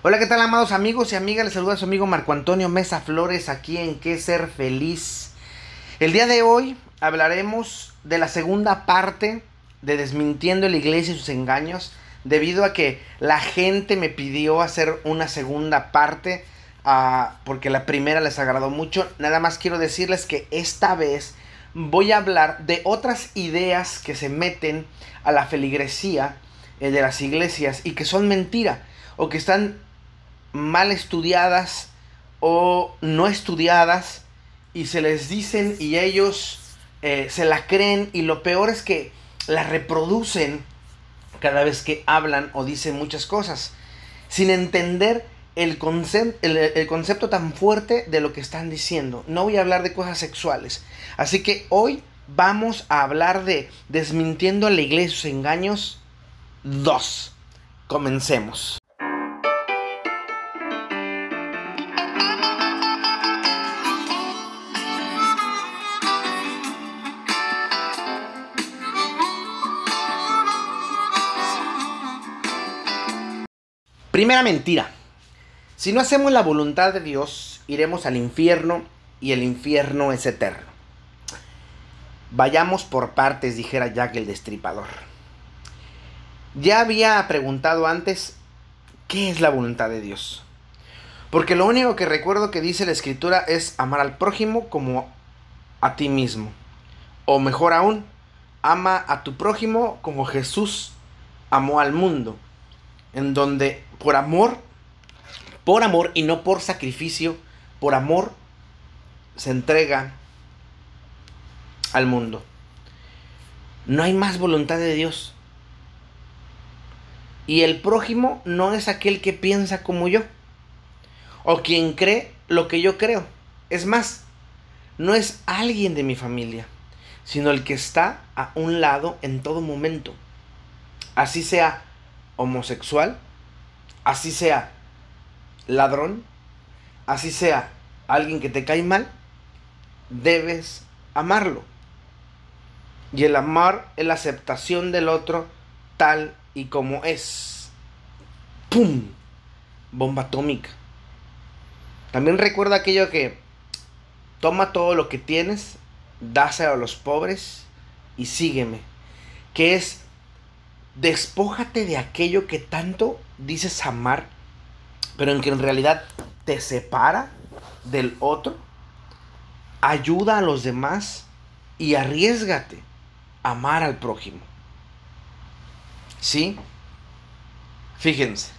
Hola, ¿qué tal, amados amigos y amigas? Les saluda su amigo Marco Antonio Mesa Flores aquí en Qué Ser Feliz. El día de hoy hablaremos de la segunda parte de Desmintiendo la Iglesia y sus engaños, debido a que la gente me pidió hacer una segunda parte, uh, porque la primera les agradó mucho. Nada más quiero decirles que esta vez voy a hablar de otras ideas que se meten a la feligresía eh, de las iglesias y que son mentira o que están mal estudiadas o no estudiadas y se les dicen y ellos eh, se la creen y lo peor es que la reproducen cada vez que hablan o dicen muchas cosas sin entender el, el, el, concepto tan fuerte de lo que están diciendo. No voy a hablar de cosas sexuales. Así que hoy vamos a hablar de desmintiendo a la iglesia sus engaños 2. Comencemos. Primera mentira. Si no hacemos la voluntad de Dios, iremos al infierno y el infierno es eterno. Vayamos por partes, dijera Jack el Destripador. Ya había preguntado antes, ¿qué es la voluntad de Dios? Porque lo único que recuerdo que dice la escritura es amar al prójimo como a ti mismo. O mejor aún, ama a tu prójimo como Jesús amó al mundo. En donde por amor, por amor y no por sacrificio, por amor se entrega al mundo. No hay más voluntad de Dios. Y el prójimo no es aquel que piensa como yo. O quien cree lo que yo creo. Es más, no es alguien de mi familia, sino el que está a un lado en todo momento. Así sea homosexual, así sea ladrón, así sea alguien que te cae mal, debes amarlo. Y el amar es la aceptación del otro tal y como es. ¡Pum! Bomba atómica. También recuerda aquello que toma todo lo que tienes, dáselo a los pobres y sígueme. Que es despójate de aquello que tanto dices amar, pero en que en realidad te separa del otro. Ayuda a los demás y arriesgate a amar al prójimo. ¿Sí? Fíjense,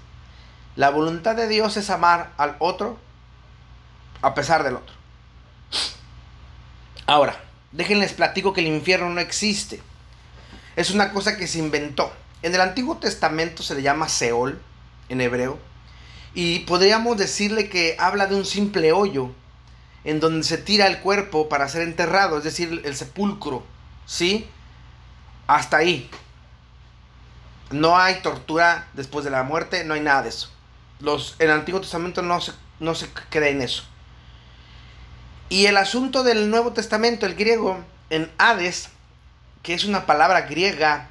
la voluntad de Dios es amar al otro a pesar del otro. Ahora, déjenles platico que el infierno no existe. Es una cosa que se inventó. En el Antiguo Testamento se le llama Seol en hebreo. Y podríamos decirle que habla de un simple hoyo en donde se tira el cuerpo para ser enterrado, es decir, el sepulcro. ¿Sí? Hasta ahí. No hay tortura después de la muerte, no hay nada de eso. Los, en el Antiguo Testamento no se, no se cree en eso. Y el asunto del Nuevo Testamento, el griego, en Hades, que es una palabra griega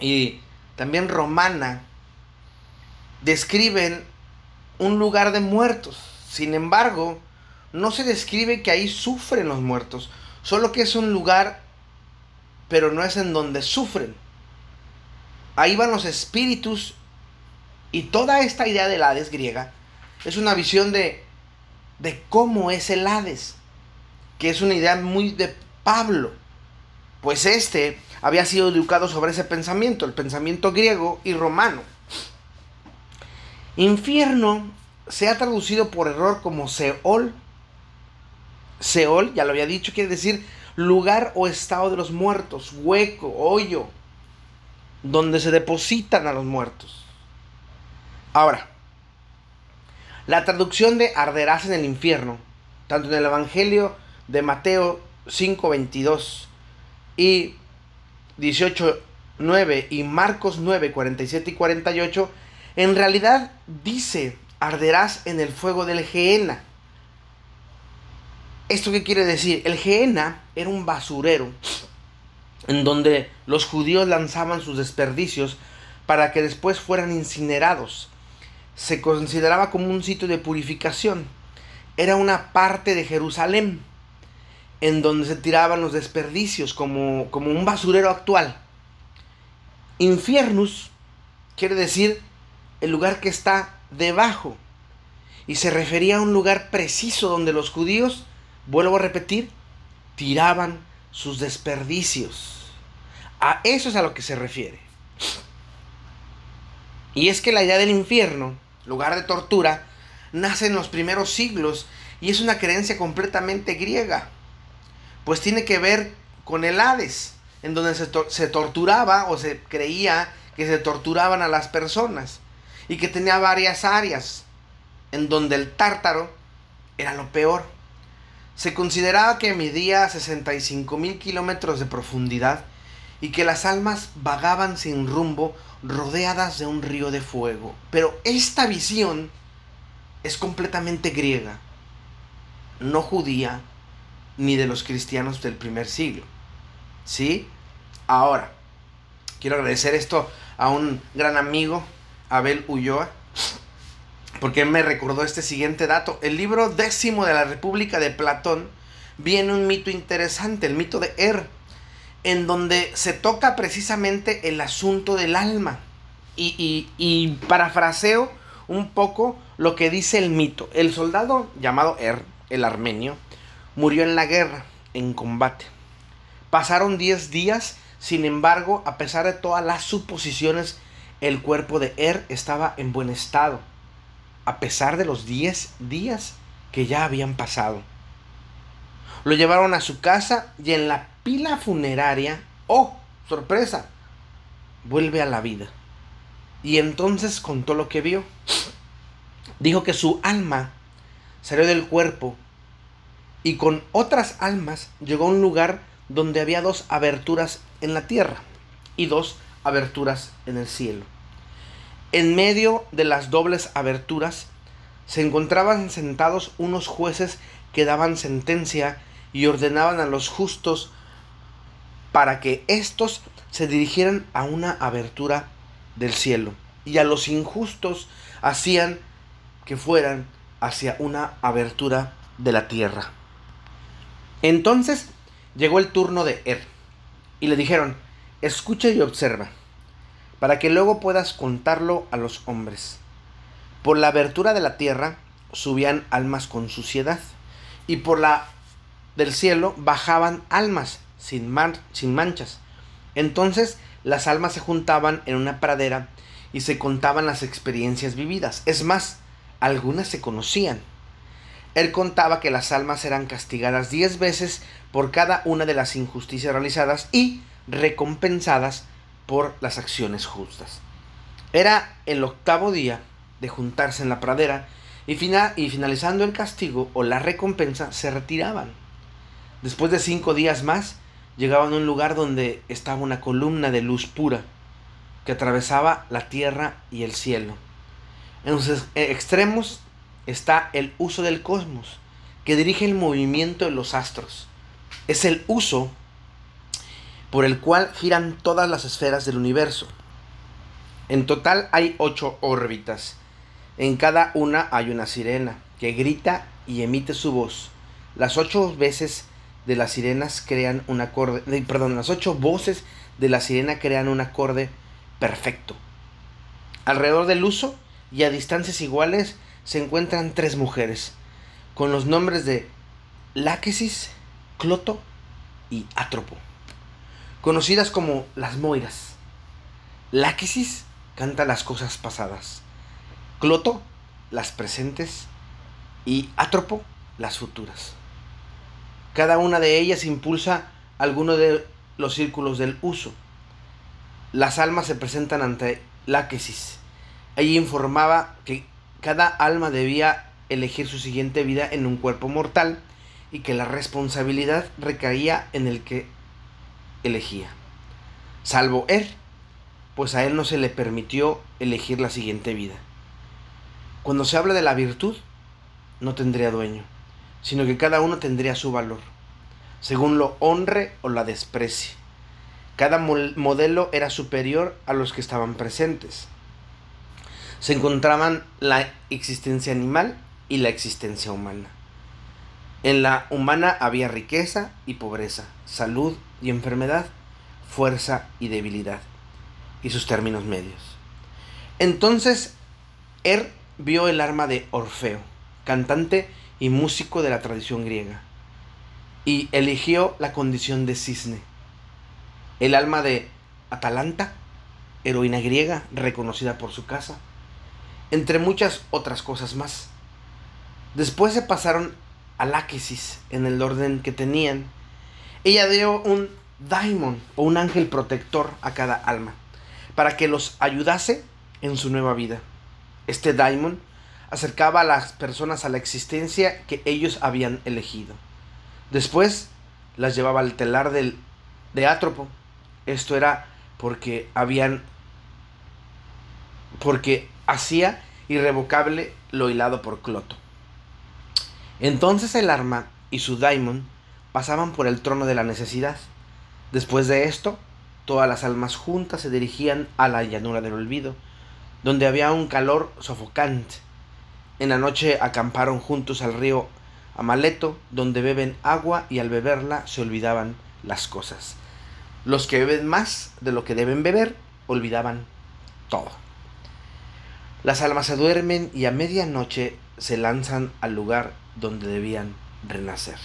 y también romana, describen un lugar de muertos. Sin embargo, no se describe que ahí sufren los muertos, solo que es un lugar, pero no es en donde sufren. Ahí van los espíritus y toda esta idea del Hades griega es una visión de, de cómo es el Hades, que es una idea muy de Pablo, pues este había sido educado sobre ese pensamiento, el pensamiento griego y romano. Infierno se ha traducido por error como Seol. Seol, ya lo había dicho, quiere decir lugar o estado de los muertos, hueco, hoyo, donde se depositan a los muertos. Ahora, la traducción de arderás en el infierno, tanto en el Evangelio de Mateo 5:22 y 18, 9 y Marcos 9, 47 y 48, en realidad dice, arderás en el fuego del Geena. ¿Esto qué quiere decir? El Geena era un basurero en donde los judíos lanzaban sus desperdicios para que después fueran incinerados. se consideraba como un sitio de purificación. Era una parte de Jerusalén en donde se tiraban los desperdicios como, como un basurero actual. Infiernus quiere decir el lugar que está debajo. Y se refería a un lugar preciso donde los judíos, vuelvo a repetir, tiraban sus desperdicios. A eso es a lo que se refiere. Y es que la idea del infierno, lugar de tortura, nace en los primeros siglos y es una creencia completamente griega. Pues tiene que ver con el Hades, en donde se, se torturaba o se creía que se torturaban a las personas y que tenía varias áreas en donde el tártaro era lo peor. Se consideraba que medía 65 mil kilómetros de profundidad y que las almas vagaban sin rumbo rodeadas de un río de fuego. Pero esta visión es completamente griega, no judía ni de los cristianos del primer siglo. ¿Sí? Ahora, quiero agradecer esto a un gran amigo, Abel Ulloa, porque me recordó este siguiente dato. El libro décimo de la República de Platón viene un mito interesante, el mito de Er, en donde se toca precisamente el asunto del alma. Y, y, parafraseo un poco lo que dice el mito. El soldado llamado Er, el armenio, murió en la guerra, en combate. Pasaron 10 días sin embargo, a pesar de todas las suposiciones, el cuerpo de Er estaba en buen estado, a pesar de los 10 días que ya habían pasado. Lo llevaron a su casa y en la pila funeraria, ¡oh, sorpresa! Vuelve a la vida. Y entonces contó lo que vio. Dijo que su alma salió del cuerpo y con otras almas llegó a un lugar donde había dos aberturas en la tierra y dos aberturas en el cielo. En medio de las dobles aberturas se encontraban sentados unos jueces que daban sentencia y ordenaban a los justos para que éstos se dirigieran a una abertura del cielo y a los injustos hacían que fueran hacia una abertura de la tierra. Entonces llegó el turno de Er y le dijeron, escucha y observa, para que luego puedas contarlo a los hombres. Por la abertura de la tierra subían almas con suciedad, y por la del cielo bajaban almas sin, sin manchas. Entonces las almas se juntaban en una pradera y se contaban las experiencias vividas. Es más, algunas se conocían. Él contaba que las almas eran castigadas diez veces por cada una de las injusticias realizadas y recompensadas por las acciones justas. Era el octavo día de juntarse en la pradera y, y finalizando el castigo o la recompensa se retiraban. Después de cinco días más, llegaban a un lugar donde estaba una columna de luz pura que atravesaba la tierra y el cielo. En los extremos está el uso del cosmos, que dirige el movimiento de los astros. Es el uso por el cual giran todas las esferas del universo. En total hay ocho órbitas. En cada una hay una sirena que grita y emite su voz. Las ocho veces de las sirenas crean un acorde, perdón, las ocho voces de la sirena crean un acorde perfecto. Alrededor del uso y a distancias iguales se encuentran tres mujeres, con los nombres de Láquesis, Cloto y Atropo, conocidas como las Moiras. Láquesis canta las cosas pasadas, Cloto las presentes y Atropo las futuras. Cada una de ellas impulsa alguno de los círculos del uso. Las almas se presentan ante Láquesis. Ella informaba que cada alma debía elegir su siguiente vida en un cuerpo mortal y que la responsabilidad recaía en el que elegía. Salvo él, pues a él no se le permitió elegir la siguiente vida. Cuando se habla de la virtud, no tendría dueño, sino que cada uno tendría su valor, según lo honre o la desprecie. Cada modelo era superior a los que estaban presentes se encontraban la existencia animal y la existencia humana. En la humana había riqueza y pobreza, salud y enfermedad, fuerza y debilidad, y sus términos medios. Entonces, Er vio el arma de Orfeo, cantante y músico de la tradición griega, y eligió la condición de cisne. El alma de Atalanta, heroína griega reconocida por su casa, entre muchas otras cosas más. Después se pasaron a Láquesis en el orden que tenían. Ella dio un daimon o un ángel protector a cada alma para que los ayudase en su nueva vida. Este daimon acercaba a las personas a la existencia que ellos habían elegido. Después las llevaba al telar del, de Átropo. Esto era porque habían porque hacía irrevocable lo hilado por Cloto. Entonces el arma y su daimon pasaban por el trono de la necesidad. Después de esto, todas las almas juntas se dirigían a la llanura del olvido, donde había un calor sofocante. En la noche acamparon juntos al río Amaleto, donde beben agua y al beberla se olvidaban las cosas. Los que beben más de lo que deben beber, olvidaban todo. Las almas se duermen y a medianoche se lanzan al lugar donde debían renacer.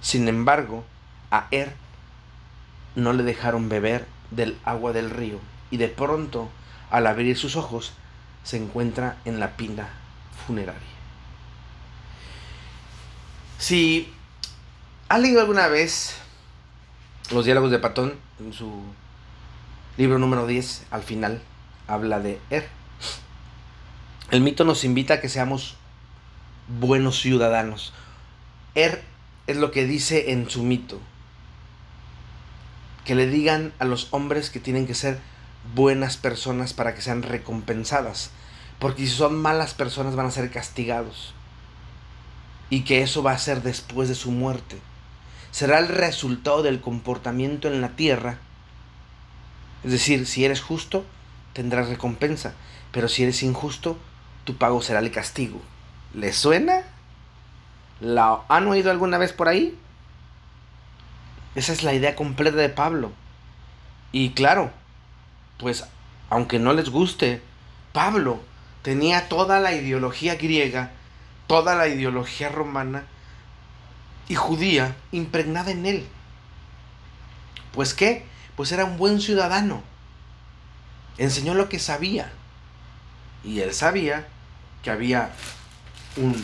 Sin embargo, a Er no le dejaron beber del agua del río y de pronto, al abrir sus ojos, se encuentra en la pina funeraria. Si ha leído alguna vez los diálogos de Patón, en su libro número 10, al final, habla de Er. El mito nos invita a que seamos buenos ciudadanos. Er es lo que dice en su mito. Que le digan a los hombres que tienen que ser buenas personas para que sean recompensadas. Porque si son malas personas van a ser castigados. Y que eso va a ser después de su muerte. Será el resultado del comportamiento en la tierra. Es decir, si eres justo, tendrás recompensa. Pero si eres injusto, tu pago será el castigo. ¿Le suena? ¿La han oído alguna vez por ahí? Esa es la idea completa de Pablo. Y claro, pues aunque no les guste, Pablo tenía toda la ideología griega, toda la ideología romana y judía impregnada en él. Pues qué? Pues era un buen ciudadano. Enseñó lo que sabía. Y él sabía que había un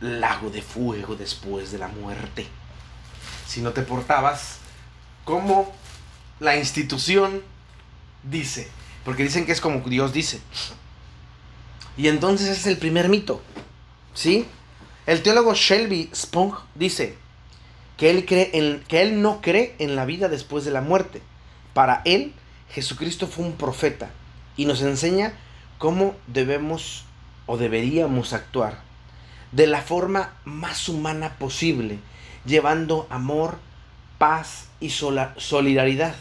lago de fuego después de la muerte. Si no te portabas como la institución dice, porque dicen que es como Dios dice. Y entonces ese es el primer mito, ¿sí? El teólogo Shelby Spong dice que él, cree en, que él no cree en la vida después de la muerte. Para él, Jesucristo fue un profeta y nos enseña cómo debemos o deberíamos actuar de la forma más humana posible, llevando amor, paz y solidaridad.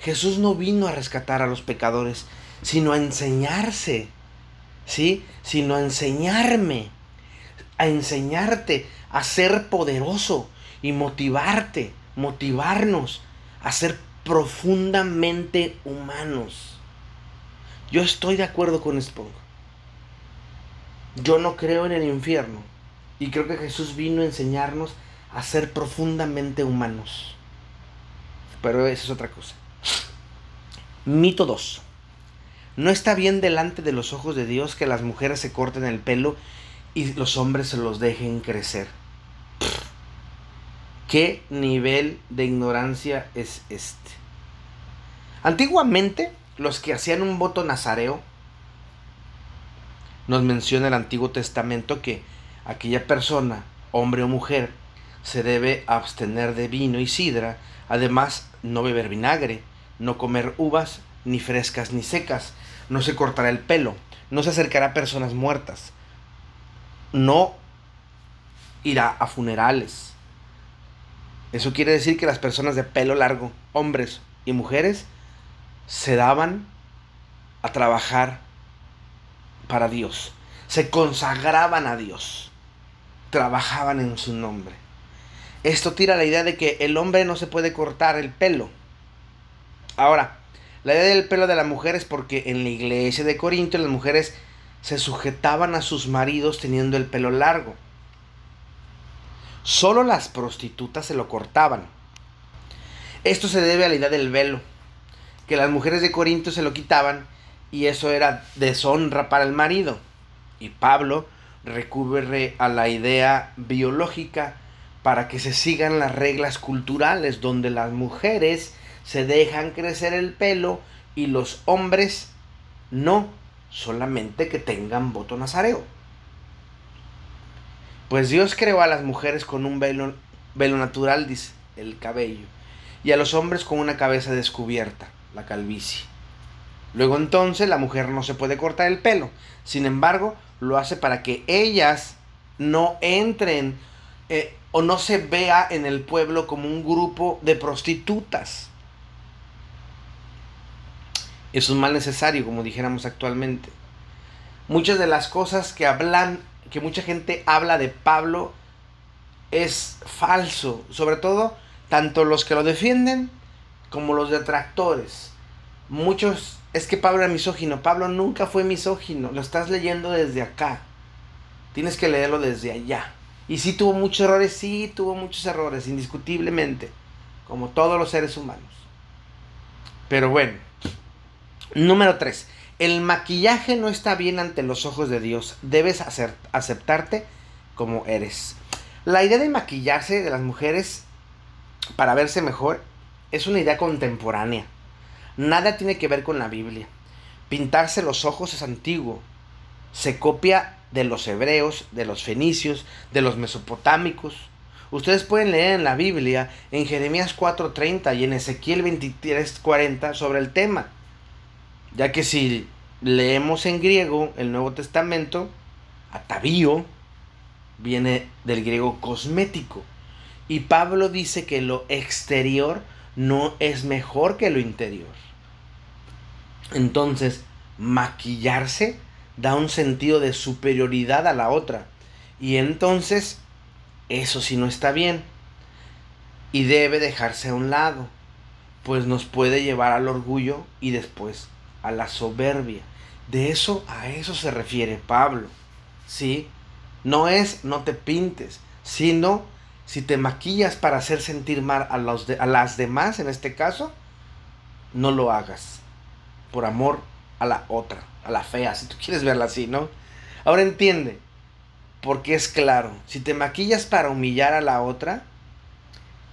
Jesús no vino a rescatar a los pecadores, sino a enseñarse, ¿sí? Sino a enseñarme, a enseñarte a ser poderoso y motivarte, motivarnos a ser profundamente humanos. Yo estoy de acuerdo con Spong. Yo no creo en el infierno. Y creo que Jesús vino a enseñarnos a ser profundamente humanos. Pero eso es otra cosa. Mito 2. No está bien delante de los ojos de Dios que las mujeres se corten el pelo y los hombres se los dejen crecer. ¿Qué nivel de ignorancia es este? Antiguamente, los que hacían un voto nazareo nos menciona el Antiguo Testamento que aquella persona, hombre o mujer, se debe abstener de vino y sidra, además no beber vinagre, no comer uvas, ni frescas ni secas, no se cortará el pelo, no se acercará a personas muertas, no irá a funerales. Eso quiere decir que las personas de pelo largo, hombres y mujeres, se daban a trabajar para Dios, se consagraban a Dios, trabajaban en su nombre. Esto tira la idea de que el hombre no se puede cortar el pelo. Ahora, la idea del pelo de la mujer es porque en la iglesia de Corinto las mujeres se sujetaban a sus maridos teniendo el pelo largo. Solo las prostitutas se lo cortaban. Esto se debe a la idea del velo, que las mujeres de Corinto se lo quitaban y eso era deshonra para el marido. Y Pablo recurre a la idea biológica para que se sigan las reglas culturales donde las mujeres se dejan crecer el pelo y los hombres no, solamente que tengan voto nazareo. Pues Dios creó a las mujeres con un velo, velo natural, dice, el cabello, y a los hombres con una cabeza descubierta, la calvicie. Luego entonces la mujer no se puede cortar el pelo, sin embargo lo hace para que ellas no entren eh, o no se vea en el pueblo como un grupo de prostitutas. Es un mal necesario, como dijéramos actualmente. Muchas de las cosas que hablan, que mucha gente habla de Pablo, es falso. Sobre todo, tanto los que lo defienden como los detractores. Muchos, es que Pablo era misógino. Pablo nunca fue misógino. Lo estás leyendo desde acá. Tienes que leerlo desde allá. Y sí tuvo muchos errores, sí tuvo muchos errores, indiscutiblemente. Como todos los seres humanos. Pero bueno, Número 3. El maquillaje no está bien ante los ojos de Dios. Debes hacer, aceptarte como eres. La idea de maquillarse de las mujeres para verse mejor es una idea contemporánea. Nada tiene que ver con la Biblia. Pintarse los ojos es antiguo. Se copia de los hebreos, de los fenicios, de los mesopotámicos. Ustedes pueden leer en la Biblia, en Jeremías 4:30 y en Ezequiel 23:40 sobre el tema ya que si leemos en griego el Nuevo Testamento, atavío viene del griego cosmético. Y Pablo dice que lo exterior no es mejor que lo interior. Entonces, maquillarse da un sentido de superioridad a la otra. Y entonces, eso sí no está bien. Y debe dejarse a un lado, pues nos puede llevar al orgullo y después a la soberbia. De eso a eso se refiere Pablo. ¿Sí? No es no te pintes, sino si te maquillas para hacer sentir mal a, a las demás, en este caso, no lo hagas. Por amor a la otra, a la fea, si tú quieres verla así, ¿no? Ahora entiende, porque es claro, si te maquillas para humillar a la otra,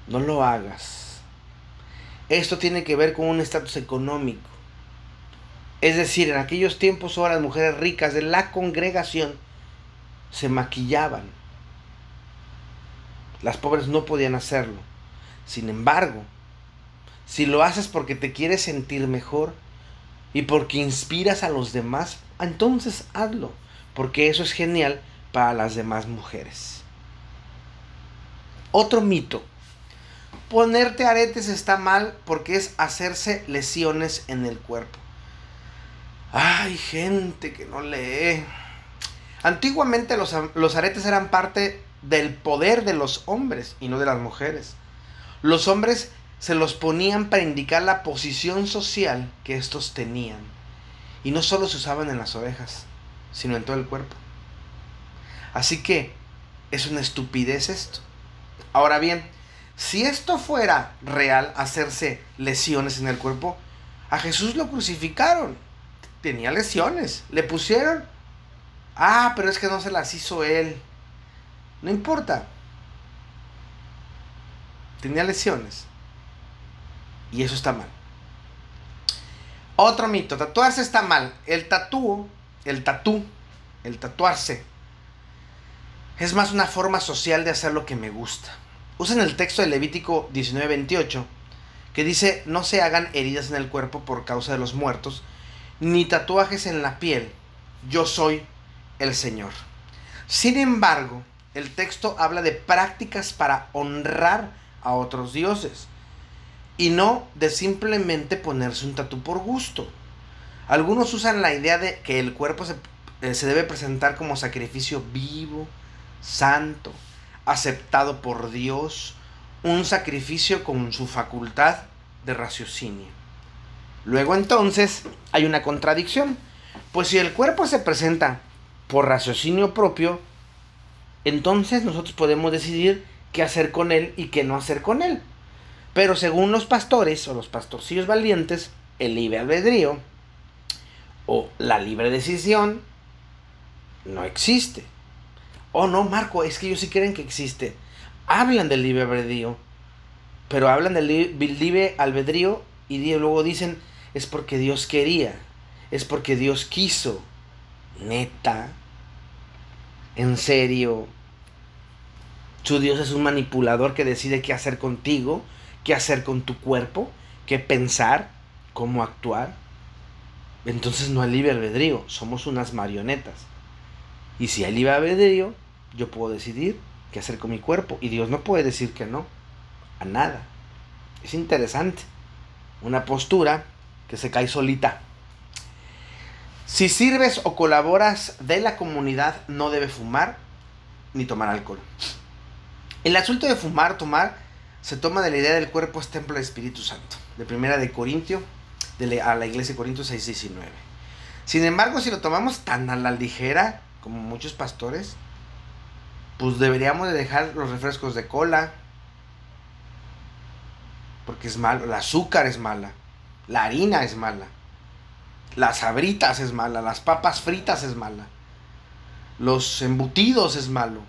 no lo hagas. Esto tiene que ver con un estatus económico. Es decir, en aquellos tiempos ahora las mujeres ricas de la congregación se maquillaban. Las pobres no podían hacerlo. Sin embargo, si lo haces porque te quieres sentir mejor y porque inspiras a los demás, entonces hazlo, porque eso es genial para las demás mujeres. Otro mito. Ponerte aretes está mal porque es hacerse lesiones en el cuerpo. Ay, gente que no lee. Antiguamente los, los, aretes eran parte del poder de los hombres y no de las mujeres. Los hombres se los ponían para indicar la posición social que estos tenían. Y no solo se usaban en las orejas, sino en todo el cuerpo. Así que es una estupidez esto. Ahora bien, si esto fuera real, hacerse lesiones en el cuerpo, a Jesús lo crucificaron tenía lesiones. Le pusieron. Ah, pero es que no se las hizo él. No importa. Tenía lesiones. Y eso está mal. Otro mito, tatuarse está mal. El tatú, el tatú, el tatuarse, es más una forma social de hacer lo que me gusta. Usen el texto de Levítico 19:28, que dice, no se hagan heridas en el cuerpo por causa de los muertos, ni tatuajes en la piel. Yo soy el Señor. Sin embargo, el texto habla de prácticas para honrar a otros dioses y no de simplemente ponerse un tatu por gusto. Algunos usan la idea de que el cuerpo se, eh, se debe presentar como sacrificio vivo, santo, aceptado por Dios, un sacrificio con su facultad de raciocinio. Luego entonces hay una contradicción, pues si el cuerpo se presenta por raciocinio propio, entonces nosotros podemos decidir qué hacer con él y qué no hacer con él. Pero según los pastores o los pastorcillos valientes, el libre albedrío o la libre decisión no existe. Oh, no, Marco, es que ellos sí creen que existe. Hablan del libre albedrío, pero hablan del libre albedrío y luego dicen, es porque Dios quería, es porque Dios quiso. Neta, en serio, tu Dios es un manipulador que decide qué hacer contigo, qué hacer con tu cuerpo, qué pensar, cómo actuar. Entonces no hay libre albedrío, somos unas marionetas. Y si hay libre albedrío, yo puedo decidir qué hacer con mi cuerpo. Y Dios no puede decir que no a nada. Es interesante. Una postura que se cae solita. Si sirves o colaboras de la comunidad, no debe fumar ni tomar alcohol. El asunto de fumar, tomar, se toma de la idea del cuerpo es templo del Espíritu Santo. De primera de Corintio, de a la iglesia de Corintios 6, 19. Sin embargo, si lo tomamos tan a la ligera como muchos pastores, pues deberíamos de dejar los refrescos de cola, porque es malo, el azúcar es mala, la harina es mala, las abritas es mala, las papas fritas es mala, los embutidos es malo.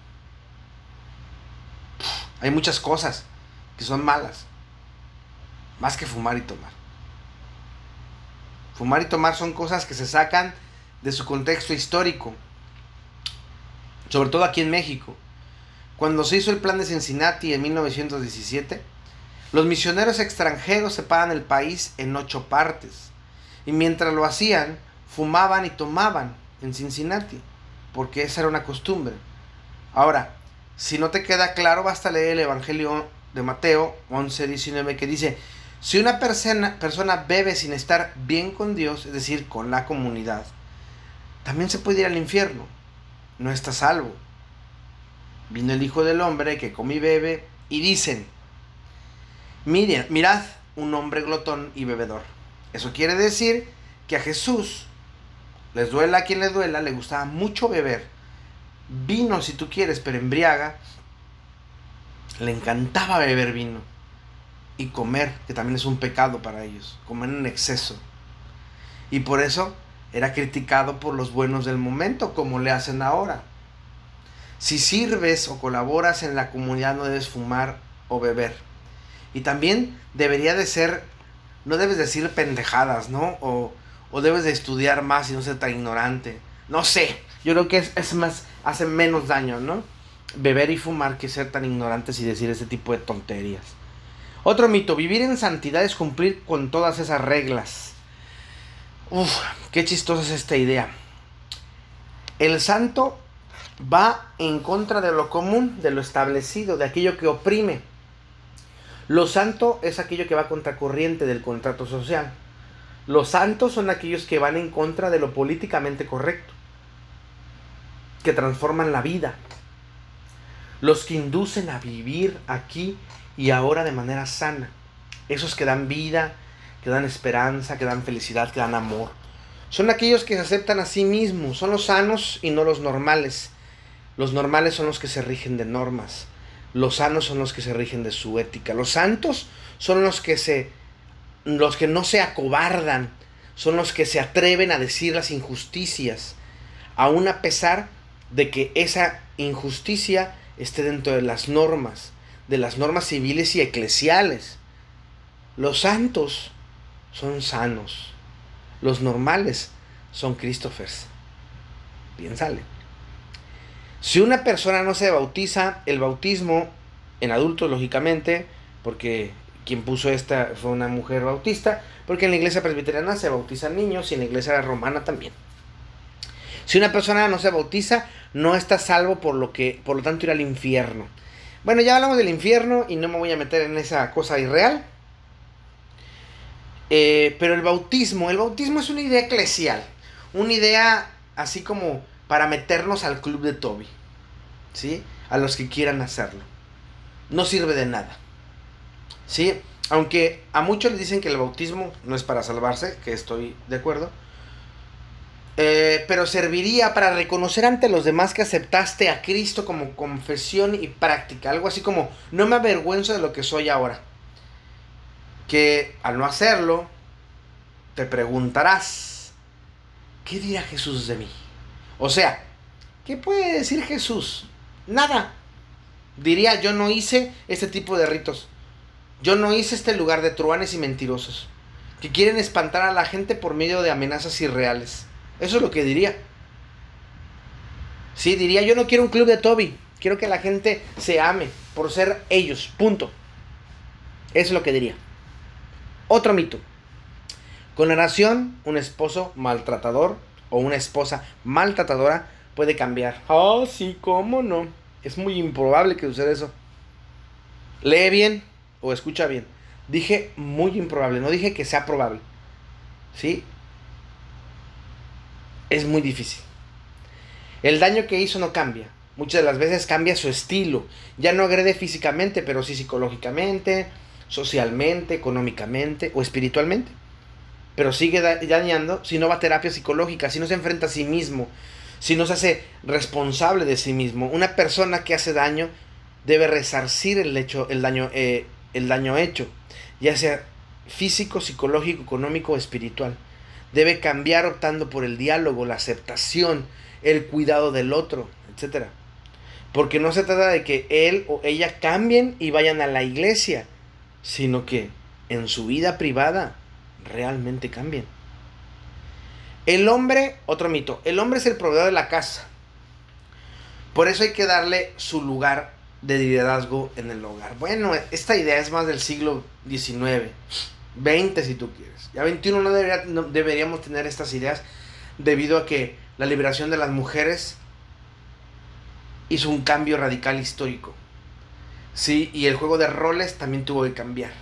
Hay muchas cosas que son malas, más que fumar y tomar. Fumar y tomar son cosas que se sacan de su contexto histórico, sobre todo aquí en México. Cuando se hizo el plan de Cincinnati en 1917, los misioneros extranjeros separan el país en ocho partes. Y mientras lo hacían, fumaban y tomaban en Cincinnati, porque esa era una costumbre. Ahora, si no te queda claro, basta leer el Evangelio de Mateo 11, 19, que dice, si una persona, persona bebe sin estar bien con Dios, es decir, con la comunidad, también se puede ir al infierno. No está salvo. Vino el Hijo del Hombre que come y bebe y dicen, mirad un hombre glotón y bebedor. Eso quiere decir que a Jesús, les duela a quien le duela, le gustaba mucho beber. Vino si tú quieres, pero embriaga. Le encantaba beber vino. Y comer, que también es un pecado para ellos. Comer en exceso. Y por eso era criticado por los buenos del momento, como le hacen ahora. Si sirves o colaboras en la comunidad no debes fumar o beber. Y también debería de ser, no debes decir pendejadas, ¿no? O, o debes de estudiar más y no ser tan ignorante. No sé, yo creo que es, es más, hace menos daño, ¿no? Beber y fumar que ser tan ignorantes y decir ese tipo de tonterías. Otro mito, vivir en santidad es cumplir con todas esas reglas. Uf, qué chistosa es esta idea. El santo va en contra de lo común, de lo establecido, de aquello que oprime. Lo santo es aquello que va contracorriente del contrato social. Los santos son aquellos que van en contra de lo políticamente correcto, que transforman la vida. Los que inducen a vivir aquí y ahora de manera sana. Esos que dan vida, que dan esperanza, que dan felicidad, que dan amor. Son aquellos que se aceptan a sí mismos, son los sanos y no los normales. Los normales son los que se rigen de normas. Los sanos son los que se rigen de su ética. Los santos son los que se los que no se acobardan, son los que se atreven a decir las injusticias, aun a pesar de que esa injusticia esté dentro de las normas, de las normas civiles y eclesiales. Los santos son sanos. Los normales son Christophers. Piénsale. Si una persona no se bautiza, el bautismo en adultos, lógicamente, porque quien puso esta fue una mujer bautista, porque en la iglesia presbiteriana se bautizan niños y en la iglesia romana también. Si una persona no se bautiza, no está salvo por lo que, por lo tanto, ir al infierno. Bueno, ya hablamos del infierno y no me voy a meter en esa cosa irreal. Eh, pero el bautismo, el bautismo es una idea eclesial, una idea así como para meternos al club de Toby. ¿Sí? A los que quieran hacerlo. No sirve de nada. ¿Sí? Aunque a muchos les dicen que el bautismo no es para salvarse, que estoy de acuerdo. Eh, pero serviría para reconocer ante los demás que aceptaste a Cristo como confesión y práctica. Algo así como, no me avergüenzo de lo que soy ahora. Que al no hacerlo, te preguntarás, ¿qué dirá Jesús de mí? O sea, ¿qué puede decir Jesús? Nada. Diría, yo no hice este tipo de ritos. Yo no hice este lugar de truanes y mentirosos. Que quieren espantar a la gente por medio de amenazas irreales. Eso es lo que diría. Sí, diría, yo no quiero un club de Toby. Quiero que la gente se ame por ser ellos. Punto. Eso es lo que diría. Otro mito. Con la nación, un esposo maltratador o una esposa maltratadora puede cambiar. Oh, sí, cómo no. Es muy improbable que suceda eso. Lee bien o escucha bien. Dije muy improbable, no dije que sea probable. ¿Sí? Es muy difícil. El daño que hizo no cambia. Muchas de las veces cambia su estilo. Ya no agrede físicamente, pero sí psicológicamente, socialmente, económicamente o espiritualmente pero sigue dañando si no va a terapia psicológica, si no se enfrenta a sí mismo, si no se hace responsable de sí mismo. Una persona que hace daño debe resarcir el, hecho, el, daño, eh, el daño hecho, ya sea físico, psicológico, económico o espiritual. Debe cambiar optando por el diálogo, la aceptación, el cuidado del otro, etc. Porque no se trata de que él o ella cambien y vayan a la iglesia, sino que en su vida privada realmente cambien. El hombre, otro mito, el hombre es el proveedor de la casa. Por eso hay que darle su lugar de liderazgo en el hogar. Bueno, esta idea es más del siglo XIX, XX si tú quieres. Ya XXI no, debería, no deberíamos tener estas ideas debido a que la liberación de las mujeres hizo un cambio radical histórico. Sí, y el juego de roles también tuvo que cambiar.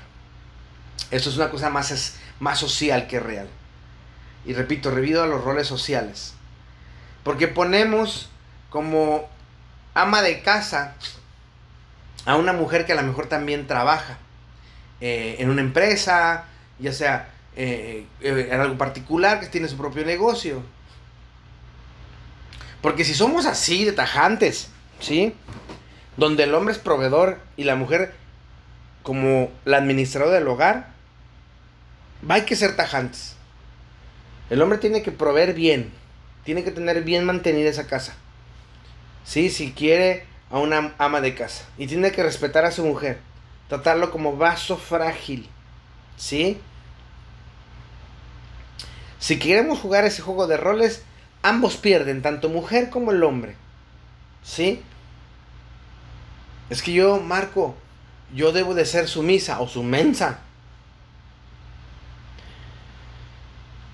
Esto es una cosa más más social que real. Y repito, revido a los roles sociales. Porque ponemos como ama de casa a una mujer que a lo mejor también trabaja eh, en una empresa, ya sea eh, eh, en algo particular, que tiene su propio negocio. Porque si somos así de tajantes, ¿sí? Donde el hombre es proveedor y la mujer como la administradora del hogar, hay que ser tajantes. El hombre tiene que proveer bien. Tiene que tener bien mantenida esa casa. Sí, si quiere a una ama de casa. Y tiene que respetar a su mujer. Tratarlo como vaso frágil. ¿Sí? Si queremos jugar ese juego de roles, ambos pierden, tanto mujer como el hombre. ¿Sí? Es que yo, Marco, yo debo de ser sumisa o sumensa.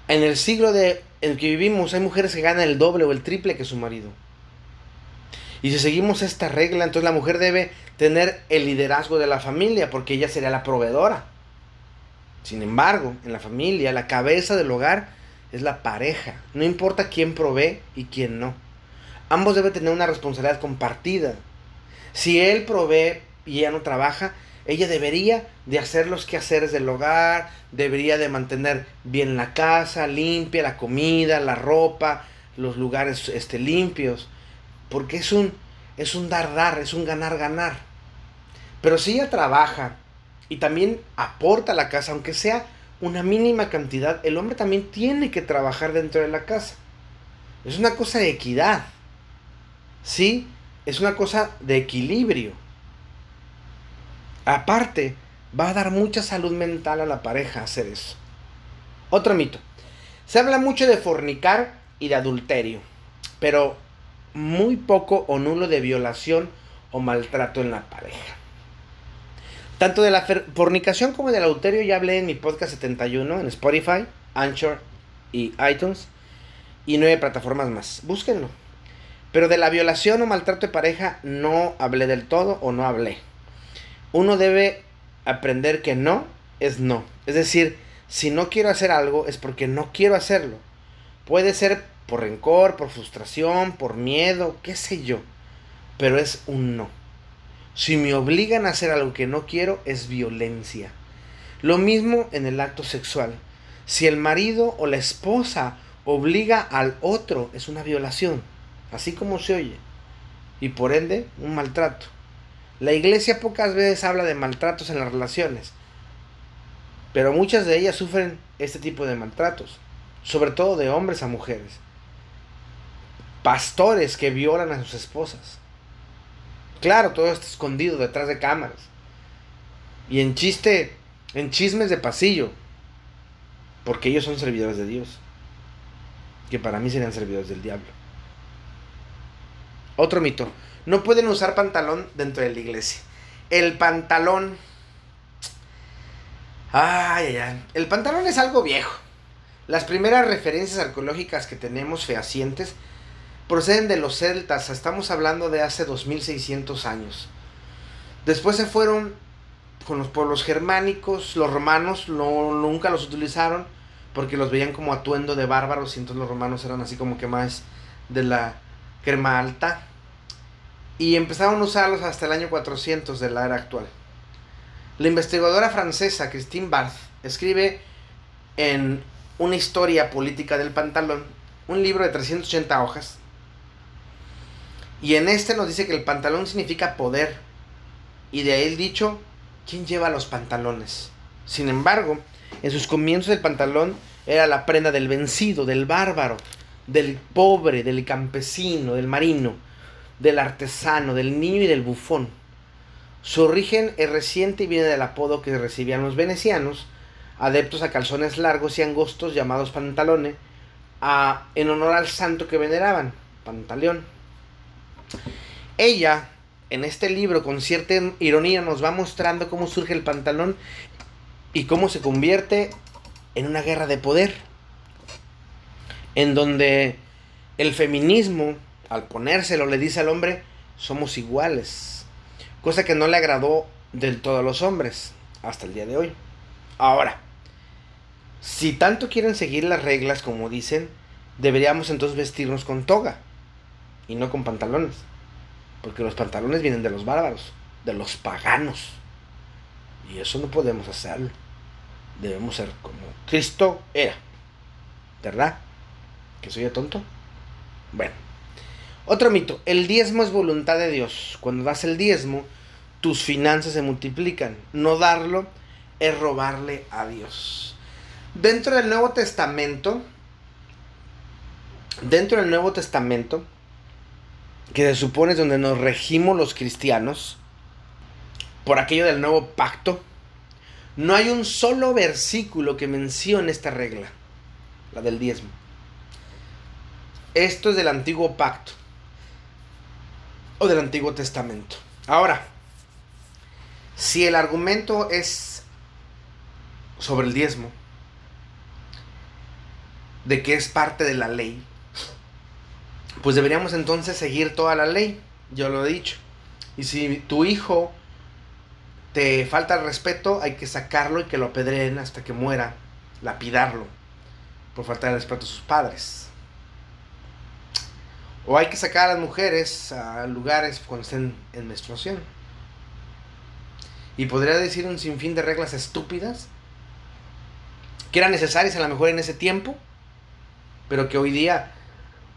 En el siglo de, en el que vivimos hay mujeres que ganan el doble o el triple que su marido. Y si seguimos esta regla, entonces la mujer debe tener el liderazgo de la familia porque ella sería la proveedora. Sin embargo, en la familia, la cabeza del hogar es la pareja. No importa quién provee y quién no. Ambos deben tener una responsabilidad compartida. Si él provee y ella no trabaja, ella debería de hacer los quehaceres del hogar, debería de mantener bien la casa, limpia, la comida, la ropa, los lugares este, limpios. Porque es un, es un dar, dar, es un ganar, ganar. Pero si ella trabaja y también aporta a la casa, aunque sea una mínima cantidad, el hombre también tiene que trabajar dentro de la casa. Es una cosa de equidad. ¿Sí? Es una cosa de equilibrio. Aparte, va a dar mucha salud mental a la pareja hacer eso. Otro mito. Se habla mucho de fornicar y de adulterio, pero muy poco o nulo de violación o maltrato en la pareja. Tanto de la fornicación como del adulterio ya hablé en mi podcast 71 en Spotify, Anchor y iTunes y nueve plataformas más. Búsquenlo. Pero de la violación o maltrato de pareja no hablé del todo o no hablé uno debe aprender que no es no. Es decir, si no quiero hacer algo es porque no quiero hacerlo. Puede ser Por rencor, por frustración, por miedo, qué sé yo. Pero es un no. Si me obligan a hacer algo que no quiero, es violencia. Lo mismo en el acto sexual. Si el marido o la esposa obliga al otro, es una violación. Así como se oye. Y por ende, un maltrato. La iglesia pocas veces habla de maltratos en las relaciones. Pero muchas de ellas sufren este tipo de maltratos. Sobre todo de hombres a mujeres. Pastores que violan a sus esposas. Claro, todo está escondido detrás de cámaras. Y en chiste, en chismes de pasillo. Porque ellos son servidores de Dios. Que para mí serían servidores del diablo. Otro mito. No pueden usar pantalón dentro de la iglesia. El pantalón. Ay, ay, ay. El pantalón es algo viejo. Las primeras referencias arqueológicas que tenemos fehacientes proceden de los celtas. Estamos hablando de hace 2600 años. Después se fueron con los pueblos germánicos. Los romanos no, nunca los utilizaron porque los veían como atuendo de bárbaros y entonces los romanos eran así como que más de la crema alta. Y empezaron a usarlos hasta el año 400 de la era actual. La investigadora francesa Christine Barth escribe en Una historia política del pantalón, un libro de 380 hojas, y en este nos dice que el pantalón significa poder, y de ahí el dicho, ¿quién lleva los pantalones? Sin embargo, en sus comienzos el pantalón era la prenda del vencido, del bárbaro, del pobre, del campesino, del marino, del artesano, del niño y del bufón. Su origen es reciente y viene del apodo que recibían los venecianos, adeptos a calzones largos y angostos llamados pantalones, en honor al santo que veneraban, Pantaleón. Ella, en este libro, con cierta ironía, nos va mostrando cómo surge el pantalón y cómo se convierte en una guerra de poder, en donde el feminismo, al ponérselo, le dice al hombre, somos iguales, cosa que no le agradó del todo a los hombres hasta el día de hoy. Ahora, si tanto quieren seguir las reglas como dicen, deberíamos entonces vestirnos con toga y no con pantalones, porque los pantalones vienen de los bárbaros, de los paganos, y eso no podemos hacerlo. Debemos ser como Cristo era, ¿verdad? ¿Que soy tonto? Bueno. Otro mito, el diezmo es voluntad de Dios. Cuando das el diezmo, tus finanzas se multiplican. No darlo es robarle a Dios. Dentro del Nuevo Testamento, dentro del Nuevo Testamento, que se supone es donde nos regimos los cristianos, por aquello del nuevo pacto, no hay un solo versículo que mencione esta regla, la del diezmo. Esto es del antiguo pacto o del Antiguo Testamento. Ahora, si el argumento es sobre el diezmo, de que es parte de la ley, pues deberíamos entonces seguir toda la ley, yo lo he dicho. Y si tu hijo te falta el respeto, hay que sacarlo y que lo apedreen hasta que muera, lapidarlo, por falta de respeto a sus padres. O hay que sacar a las mujeres a lugares cuando estén en menstruación. Y podría decir un sinfín de reglas estúpidas que eran necesarias a lo mejor en ese tiempo, pero que hoy día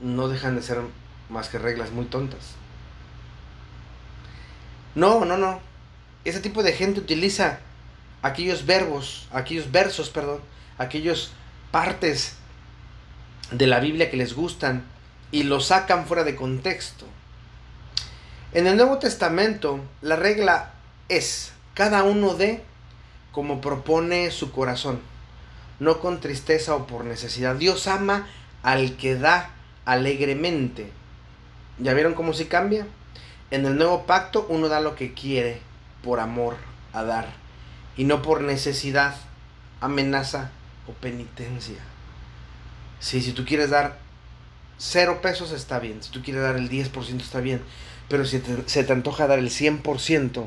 no dejan de ser más que reglas muy tontas. No, no, no. Ese tipo de gente utiliza aquellos verbos, aquellos versos, perdón, aquellos partes de la Biblia que les gustan y lo sacan fuera de contexto. En el Nuevo Testamento la regla es cada uno de como propone su corazón, no con tristeza o por necesidad. Dios ama al que da alegremente. ¿Ya vieron cómo se cambia? En el nuevo pacto uno da lo que quiere por amor a dar y no por necesidad, amenaza o penitencia. Sí, si tú quieres dar cero pesos está bien. Si tú quieres dar el 10% está bien. Pero si se te antoja dar el 100%,